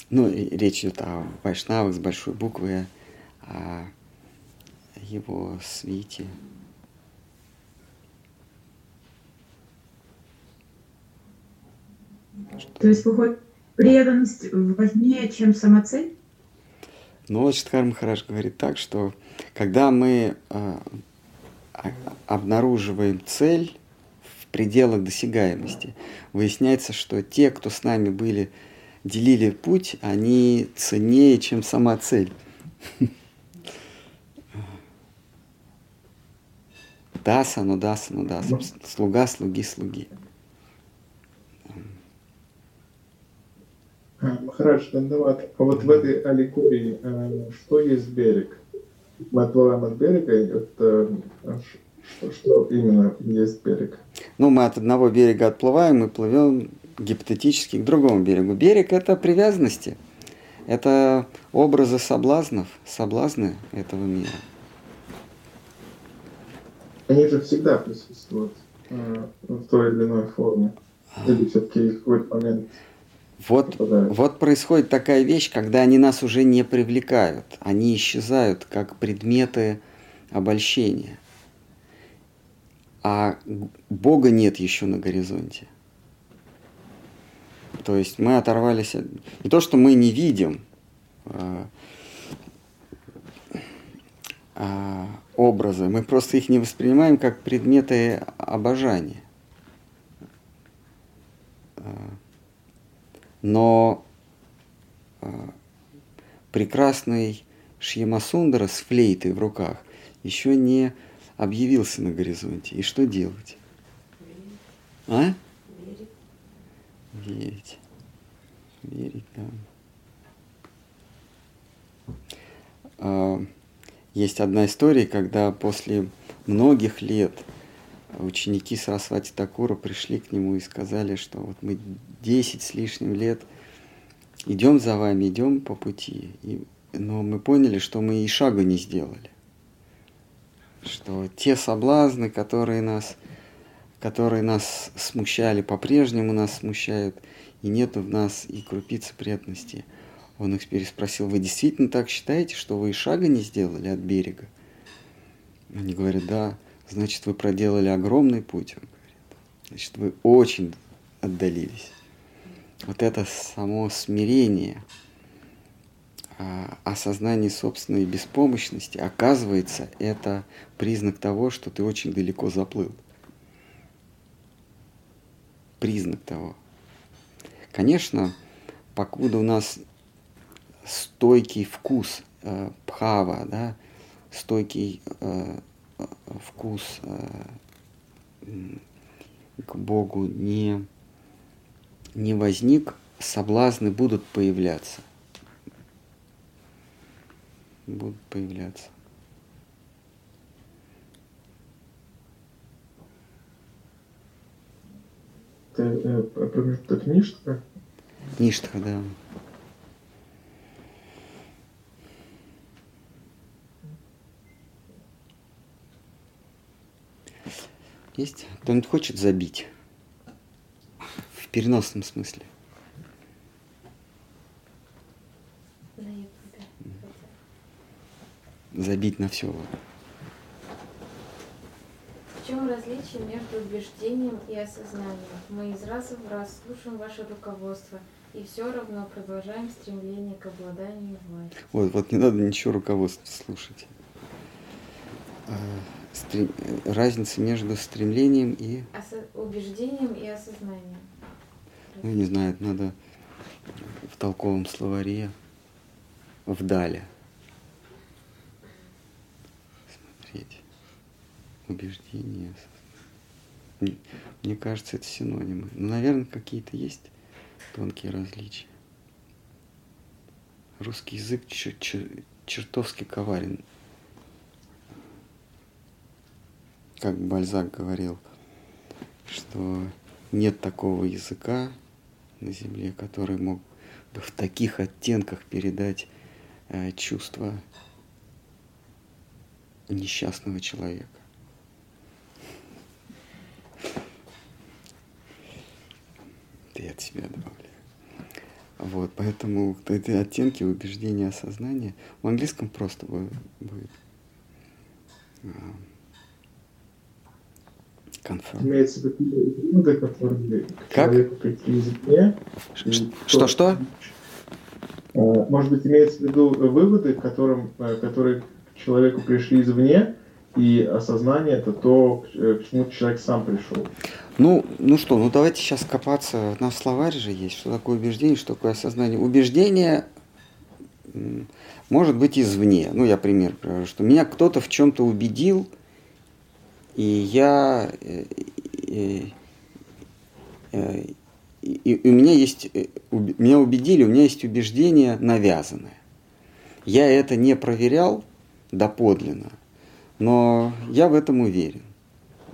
ну, речь идет о вайшнавах с большой буквы, о его свите. То есть, выходит, преданность важнее, чем самоцель? Но вот Шидхар Махараш говорит так, что когда мы э, обнаруживаем цель в пределах досягаемости, выясняется, что те, кто с нами были, делили путь, они ценнее, чем сама цель. Даса, ну даса, ну даса. Слуга, слуги, слуги. Махарадж Дандават, а вот в этой э, что есть берег? Мы отплываем от берега, это что, что именно есть берег? Ну, мы от одного берега отплываем и плывем гипотетически к другому берегу. Берег – это привязанности, это образы соблазнов, соблазны этого мира. Они же всегда присутствуют э, в той или иной форме. Или все-таки в какой-то момент вот, вот происходит такая вещь, когда они нас уже не привлекают, они исчезают как предметы обольщения. А Бога нет еще на горизонте. То есть мы оторвались от... Не то, что мы не видим, а, а, образы, мы просто их не воспринимаем как предметы обожания. Но а, прекрасный Шьямасундара с флейтой в руках еще не объявился на горизонте. И что делать? А? Верить. Верить. Верить, да. А, есть одна история, когда после многих лет ученики Сарасвати Такура пришли к нему и сказали, что вот мы 10 с лишним лет идем за вами, идем по пути, и, но мы поняли, что мы и шага не сделали. Что те соблазны, которые нас, которые нас смущали, по-прежнему нас смущают, и нет в нас и крупицы преданности. Он их переспросил, вы действительно так считаете, что вы и шага не сделали от берега? Они говорят, да значит, вы проделали огромный путь, он говорит. Значит, вы очень отдалились. Вот это само смирение, а, осознание собственной беспомощности, оказывается, это признак того, что ты очень далеко заплыл. Признак того. Конечно, покуда у нас стойкий вкус э, пхава, да, стойкий э, вкус э, к Богу не, не возник, соблазны будут появляться. Будут появляться. Промежуток Ништха? Ништха, да. Есть? Кто-нибудь хочет забить? Переносном смысле. Забить на все. В чем различие между убеждением и осознанием? Мы из раза в раз слушаем ваше руководство и все равно продолжаем стремление к обладанию властью. Вот, вот не надо ничего руководства слушать. А, стрем... разница между стремлением и... Осо... Убеждением и осознанием. Ну, не знаю, надо в толковом словаре вдали смотреть. Убеждение. Мне кажется, это синонимы. Ну, наверное, какие-то есть тонкие различия. Русский язык чертовски коварен как Бальзак говорил, что нет такого языка на земле, который мог бы в таких оттенках передать э, чувства несчастного человека. Это я от себя добавляю. Вот, поэтому эти оттенки убеждения, осознания в английском просто будет, будет Confirm. Имеется в виду выводы, которые как? человеку пришли извне. Что-что? А, может быть, имеется в виду выводы, которым, э, которые человеку пришли извне, и осознание это то, к э, чему человек сам пришел. Ну, ну что, ну давайте сейчас копаться. На словарь же есть, что такое убеждение, что такое осознание. Убеждение может быть извне. Ну, я пример что меня кто-то в чем-то убедил, и я э, и, и, и у меня есть, э, меня убедили, у меня есть убеждение навязанное. Я это не проверял доподлинно, но я в этом уверен.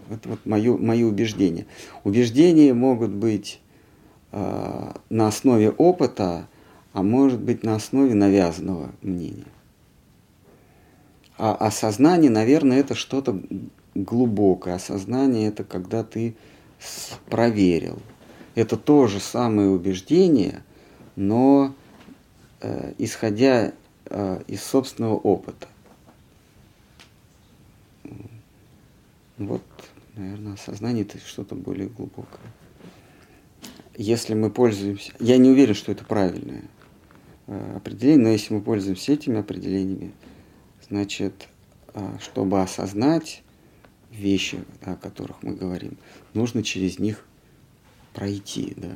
Это вот мое, мои убеждения. Убеждения могут быть э, на основе опыта, а может быть на основе навязанного мнения. А осознание, наверное, это что-то глубокое осознание, это когда ты проверил. Это то же самое убеждение, но э, исходя э, из собственного опыта. Вот, наверное, осознание это что-то более глубокое. Если мы пользуемся, я не уверен, что это правильное э, определение, но если мы пользуемся этими определениями, значит, а, чтобы осознать вещи, о которых мы говорим, нужно через них пройти, да,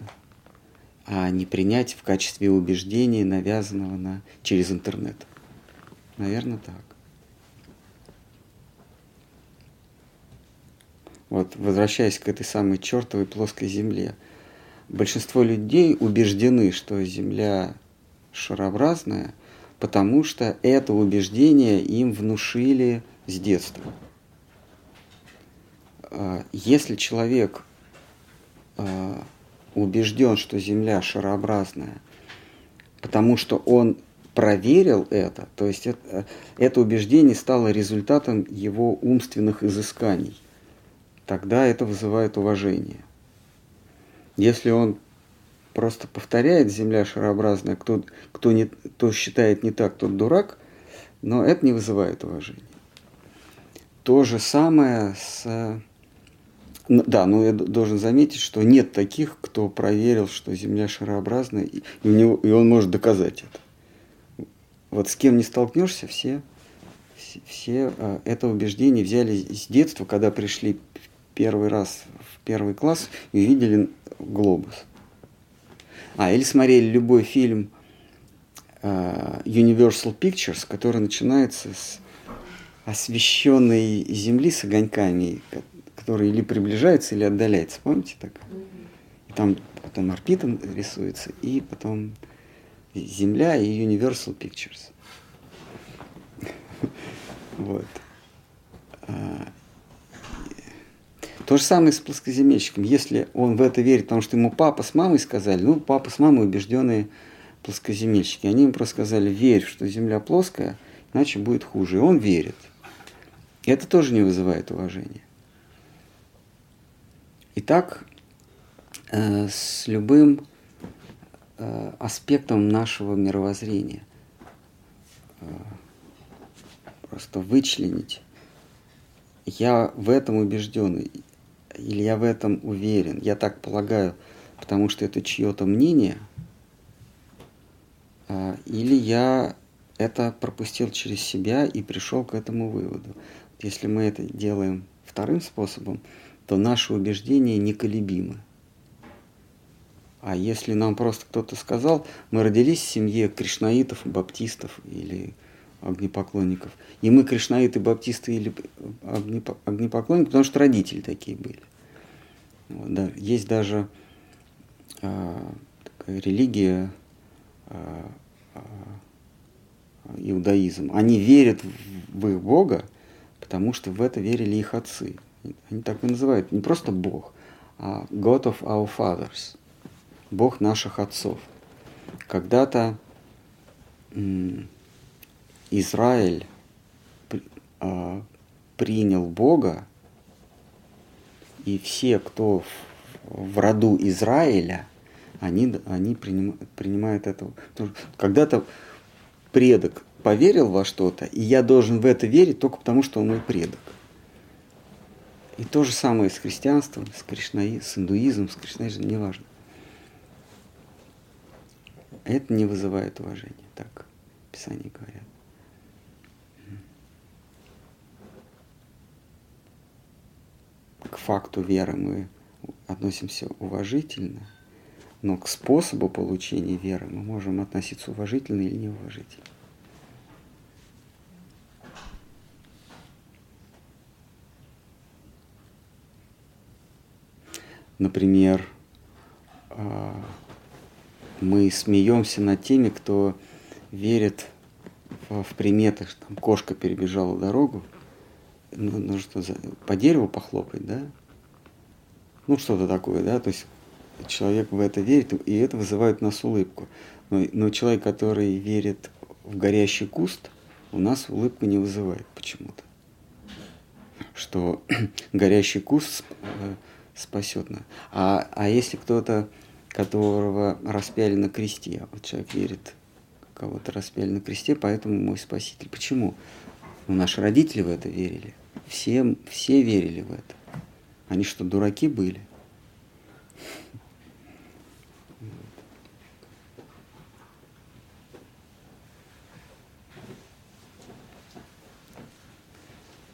а не принять в качестве убеждения, навязанного на, через интернет. Наверное, так. Вот, возвращаясь к этой самой чертовой плоской земле. Большинство людей убеждены, что Земля шарообразная, потому что это убеждение им внушили с детства. А, если человек а, убежден, что Земля шарообразная, потому что он проверил это, то есть это, это убеждение стало результатом его умственных изысканий, тогда это вызывает уважение. Если он просто повторяет «Земля шарообразная», кто, кто, не, кто считает не так, тот дурак, но это не вызывает уважения. То же самое с да, но я должен заметить, что нет таких, кто проверил, что Земля шарообразная, и, у него, и он может доказать это. Вот с кем не столкнешься, все, все, а, это убеждение взяли с детства, когда пришли первый раз в первый класс и увидели глобус. А, или смотрели любой фильм а, Universal Pictures, который начинается с освещенной земли с огоньками, который или приближается, или отдаляется. Помните так? И там потом орбита рисуется, и потом Земля и Universal Pictures. Вот. А, то же самое с плоскоземельщиком. Если он в это верит, потому что ему папа с мамой сказали, ну, папа с мамой убежденные плоскоземельщики. Они ему просто сказали, верь, что Земля плоская, иначе будет хуже. И он верит. И это тоже не вызывает уважения. Итак, э, с любым э, аспектом нашего мировоззрения э, просто вычленить. Я в этом убежден, или я в этом уверен, я так полагаю, потому что это чье-то мнение, или я это пропустил через себя и пришел к этому выводу. Если мы это делаем вторым способом, то наши убеждения неколебимы. А если нам просто кто-то сказал, мы родились в семье кришнаитов, баптистов или огнепоклонников, и мы кришнаиты, баптисты или огнепоклонники, потому что родители такие были. Вот, да. Есть даже а, такая религия, а, а, иудаизм. Они верят в их Бога, потому что в это верили их отцы они так и называют, не просто Бог, а God of our fathers, Бог наших отцов. Когда-то Израиль а, принял Бога, и все, кто в роду Израиля, они, они приним, принимают это. Когда-то предок поверил во что-то, и я должен в это верить только потому, что он мой предок. И то же самое с христианством, с, кришнаи, с индуизмом, с кришнаизмом, неважно. Это не вызывает уважения, так в Писании говорят. К факту веры мы относимся уважительно, но к способу получения веры мы можем относиться уважительно или неуважительно. Например, а, мы смеемся над теми, кто верит в приметы, что там кошка перебежала дорогу, ну, ну что, за, по дереву похлопать, да? Ну, что-то такое, да, то есть человек в это верит, и это вызывает у нас улыбку. Но, но человек, который верит в горящий куст, у нас улыбку не вызывает почему-то. Что горящий куст э, спасет нас. А, а если кто-то, которого распяли на кресте, вот человек верит, кого-то распяли на кресте, поэтому мой спаситель. Почему? Ну, наши родители в это верили. Все, все верили в это. Они что, дураки были?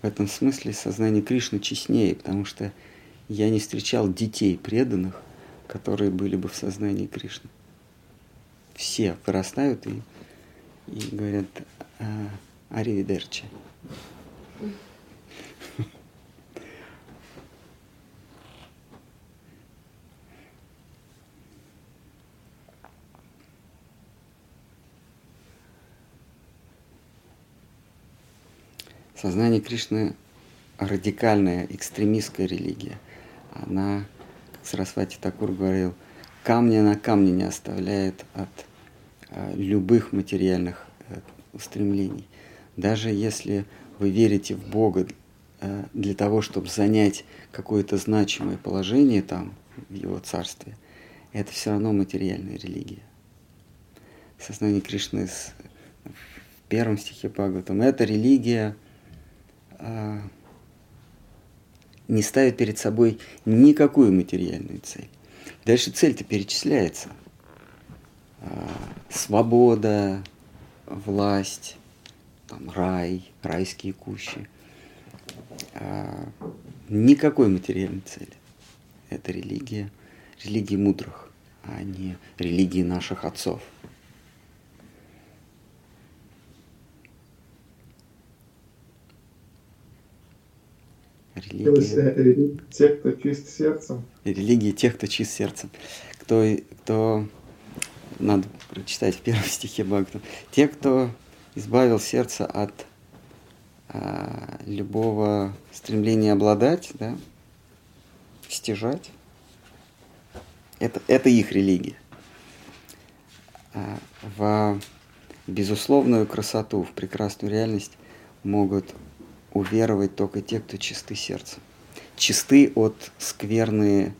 в этом смысле сознание Кришны честнее, потому что я не встречал детей преданных, которые были бы в сознании Кришны. Все вырастают и, и говорят «А, «Аривидерчи». Сознание Кришны радикальная, экстремистская религия. Она, как Сарасвати Такур говорил, камня на камне не оставляет от а, любых материальных э, устремлений. Даже если вы верите в Бога э, для того, чтобы занять какое-то значимое положение там, в Его Царстве, это все равно материальная религия. Сознание Кришны в первом стихе Бхагаватам – это религия а, не ставит перед собой никакую материальную цель. Дальше цель-то перечисляется. А, свобода, власть, там, рай, райские кущи. А, никакой материальной цели. Это религия, религия мудрых, а не религии наших отцов. Религия. Тех, кто чист сердцем. Религия тех, кто чист сердцем. Кто, кто надо прочитать в первом стихе Бхагаватам. Те, кто избавил сердце от а, любого стремления обладать, да, стяжать, это, это их религия. А, в безусловную красоту, в прекрасную реальность могут уверовать только те, кто чисты сердцем. Чисты от скверные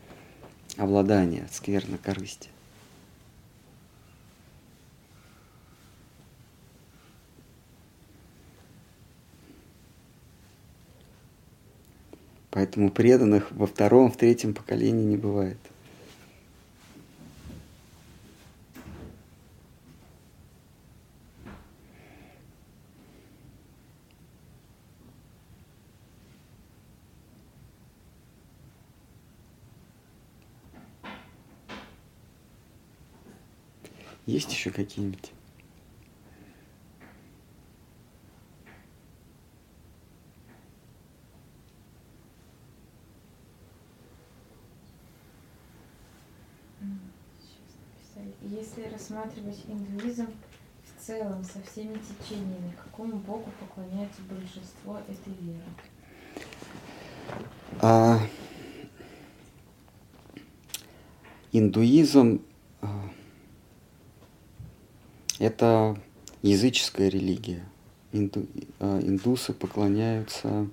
обладания, от скверной корысти. Поэтому преданных во втором, в третьем поколении не бывает. Есть еще какие-нибудь? Если рассматривать индуизм в целом со всеми течениями, какому богу поклоняется большинство этой веры? А, индуизм это языческая религия. Инду, а, индусы поклоняются...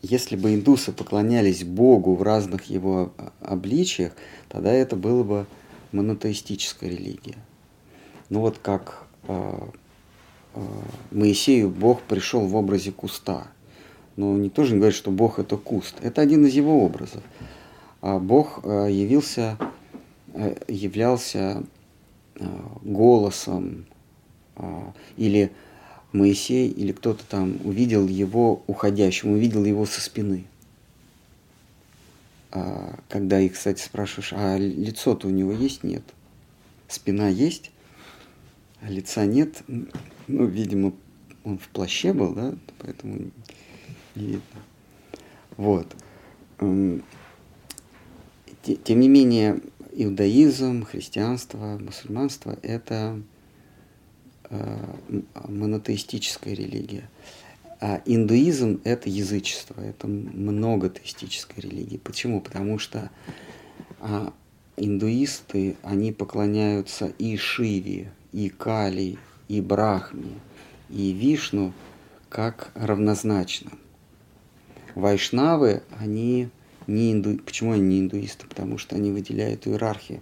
Если бы индусы поклонялись Богу в разных его обличиях, тогда это было бы монотеистическая религия. Ну вот как э, э, Моисею Бог пришел в образе куста. Но никто же не говорит, что Бог это куст. Это один из его образов. А Бог э, явился Э, являлся э, голосом э, или Моисей или кто-то там увидел его уходящим, увидел его со спины. А, когда их, кстати, спрашиваешь, а лицо-то у него есть? Нет. Спина есть, а лица нет. Ну, видимо, он в плаще был, да, поэтому не видно. Вот. Эм, тем не менее, иудаизм, христианство, мусульманство – это э, монотеистическая религия. А индуизм – это язычество, это многотеистическая религия. Почему? Потому что а, индуисты, они поклоняются и Шиве, и Кали, и Брахме, и Вишну как равнозначно. Вайшнавы, они не инду... Почему они не индуисты? Потому что они выделяют иерархию.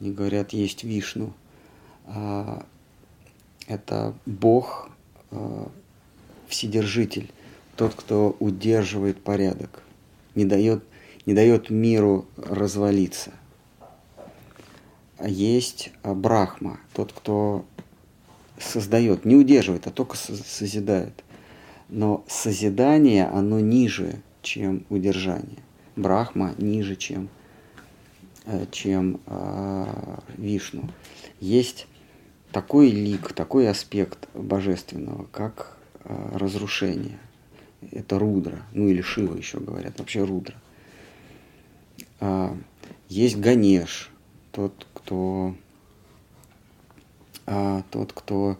Они говорят, есть Вишну. А, это Бог, а, Вседержитель, тот, кто удерживает порядок, не дает, не дает миру развалиться. А есть Брахма, тот, кто создает, не удерживает, а только созидает. Но созидание, оно ниже, чем удержание. Брахма ниже, чем, э, чем э, Вишну. Есть такой лик, такой аспект божественного, как э, разрушение. Это рудра, ну или Шива еще говорят, вообще рудра. А, есть Ганеш, тот, кто, а, тот, кто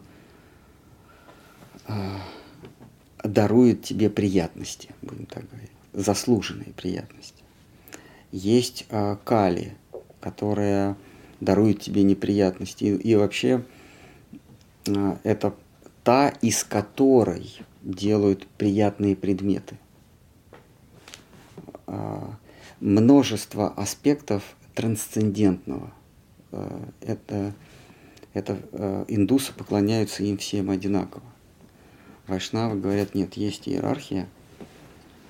а, дарует тебе приятности, будем так говорить, заслуженные приятности. Есть а, Кали, которая дарует тебе неприятности. И, и вообще а, это та, из которой делают приятные предметы. А, множество аспектов трансцендентного. А, это, это а, индусы поклоняются им всем одинаково. Вайшнавы говорят, нет, есть иерархия,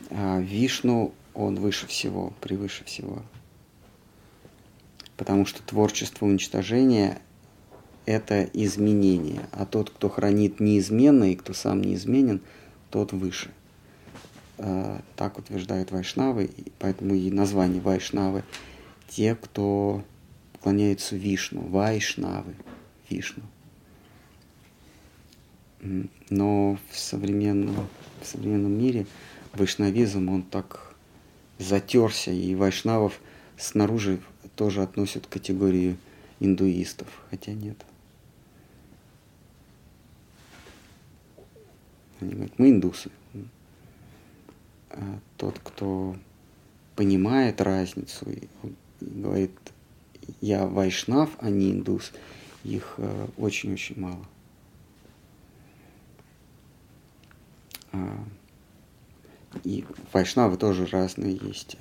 а Вишну, он выше всего, превыше всего. Потому что творчество уничтожения – это изменение, а тот, кто хранит неизменно и кто сам неизменен, тот выше. А, так утверждают вайшнавы, поэтому и название вайшнавы – те, кто поклоняются Вишну, вайшнавы, Вишну. Но в современном, в современном мире вайшнавизм, он так затерся, и вайшнавов снаружи тоже относят к категории индуистов, хотя нет. Они говорят, мы индусы. А тот, кто понимает разницу говорит, я вайшнав, а не индус, их э, очень-очень мало. А, и вайшнавы тоже разные есть.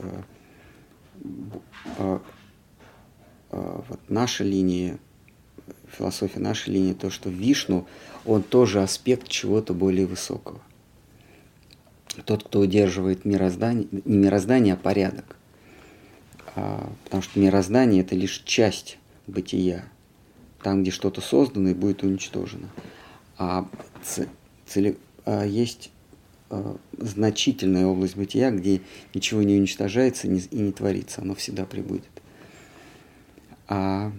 А, а, вот наша линия, философия нашей линии, то, что Вишну, он тоже аспект чего-то более высокого. Тот, кто удерживает мироздание, не мироздание, а порядок. Потому что мироздание – это лишь часть бытия. Там, где что-то создано, будет уничтожено. А цели, есть э, значительная область бытия, где ничего не уничтожается и не творится, оно всегда прибудет. А,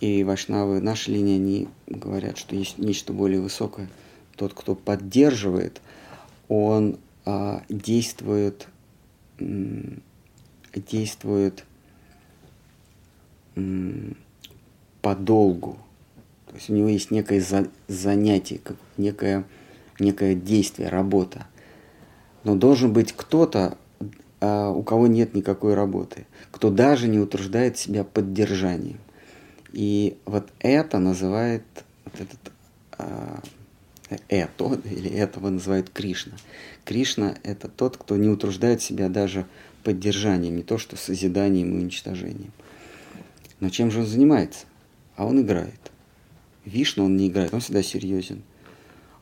и вайшнавы, наши линии, они говорят, что есть нечто более высокое. Тот, кто поддерживает, он а, действует, действует подолгу. То есть у него есть некое за, занятие, некое, некое действие, работа но должен быть кто-то, а, у кого нет никакой работы, кто даже не утруждает себя поддержанием. И вот это называет вот этот а, это или этого называют Кришна. Кришна – это тот, кто не утруждает себя даже поддержанием, не то что созиданием и уничтожением. Но чем же он занимается? А он играет. Вишну он не играет, он всегда серьезен.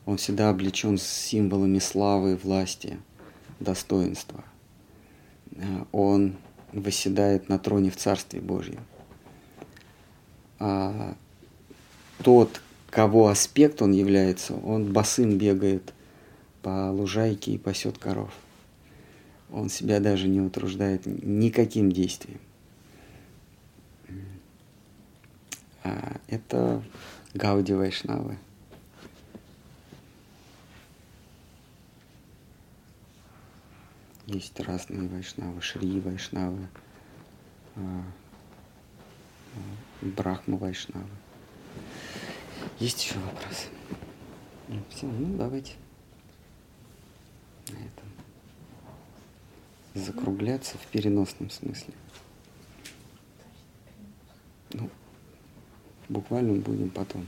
Он всегда облечен символами славы, власти – достоинства. Э, он восседает на троне в Царстве Божьем. А тот, кого аспект он является, он босым бегает по лужайке и пасет коров. Он себя даже не утруждает никаким действием. А это Гауди Вайшнавы. Есть разные вайшнавы, шри вайшнавы, а, а, брахма вайшнавы. Есть еще вопрос? Ну, все, ну давайте на этом закругляться в переносном смысле. Ну, буквально будем потом.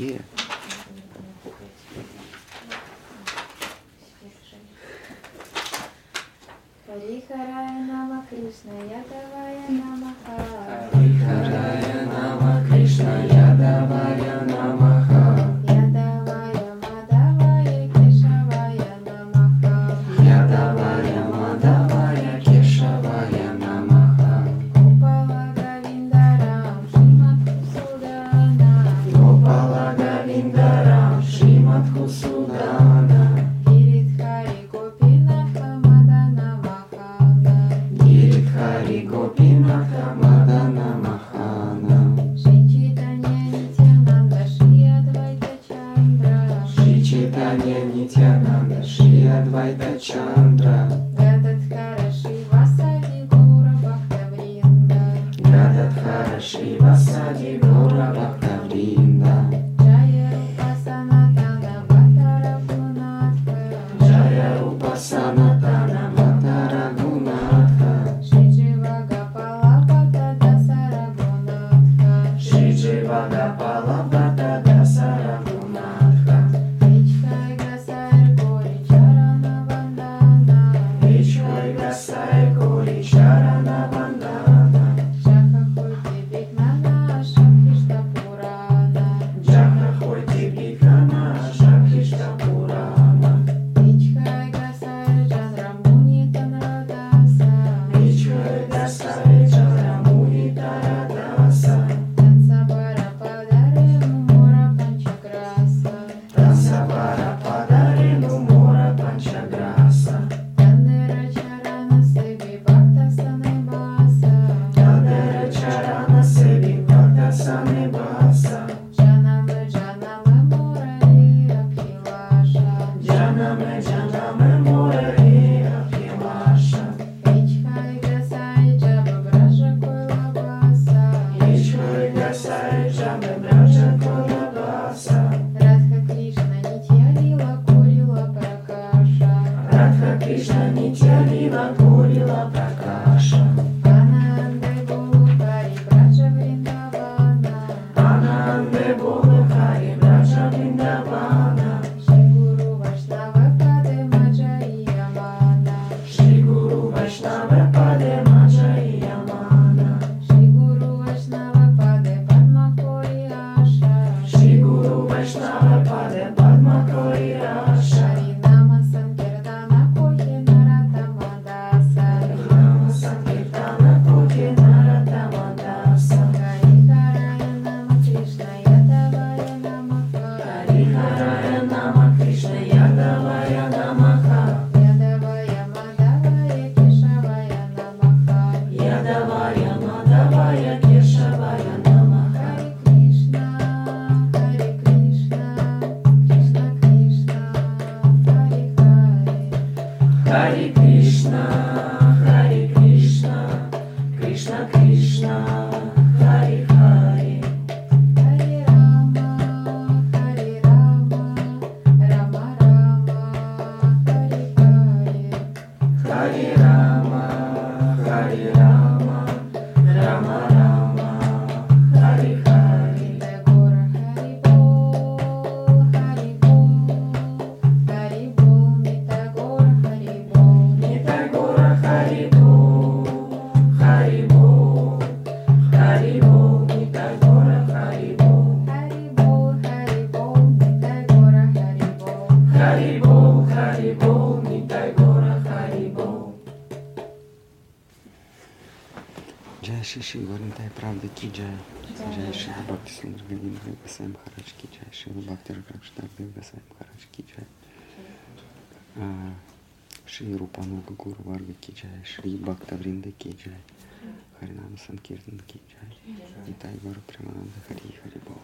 Yeah. Ще Валентай, правда, киджая. Киджайши добавьте сундрагавин, выбасаем хараш киджайши. Добавьте ракштар, выбасаем хараш киджай. А, Шри Рупануга Гуру Варга Киджай, Шри Бхакта Вринда Киджай, Харинам Санкиртан Киджай, Нитай Вару Примананда Хари Хари Бол.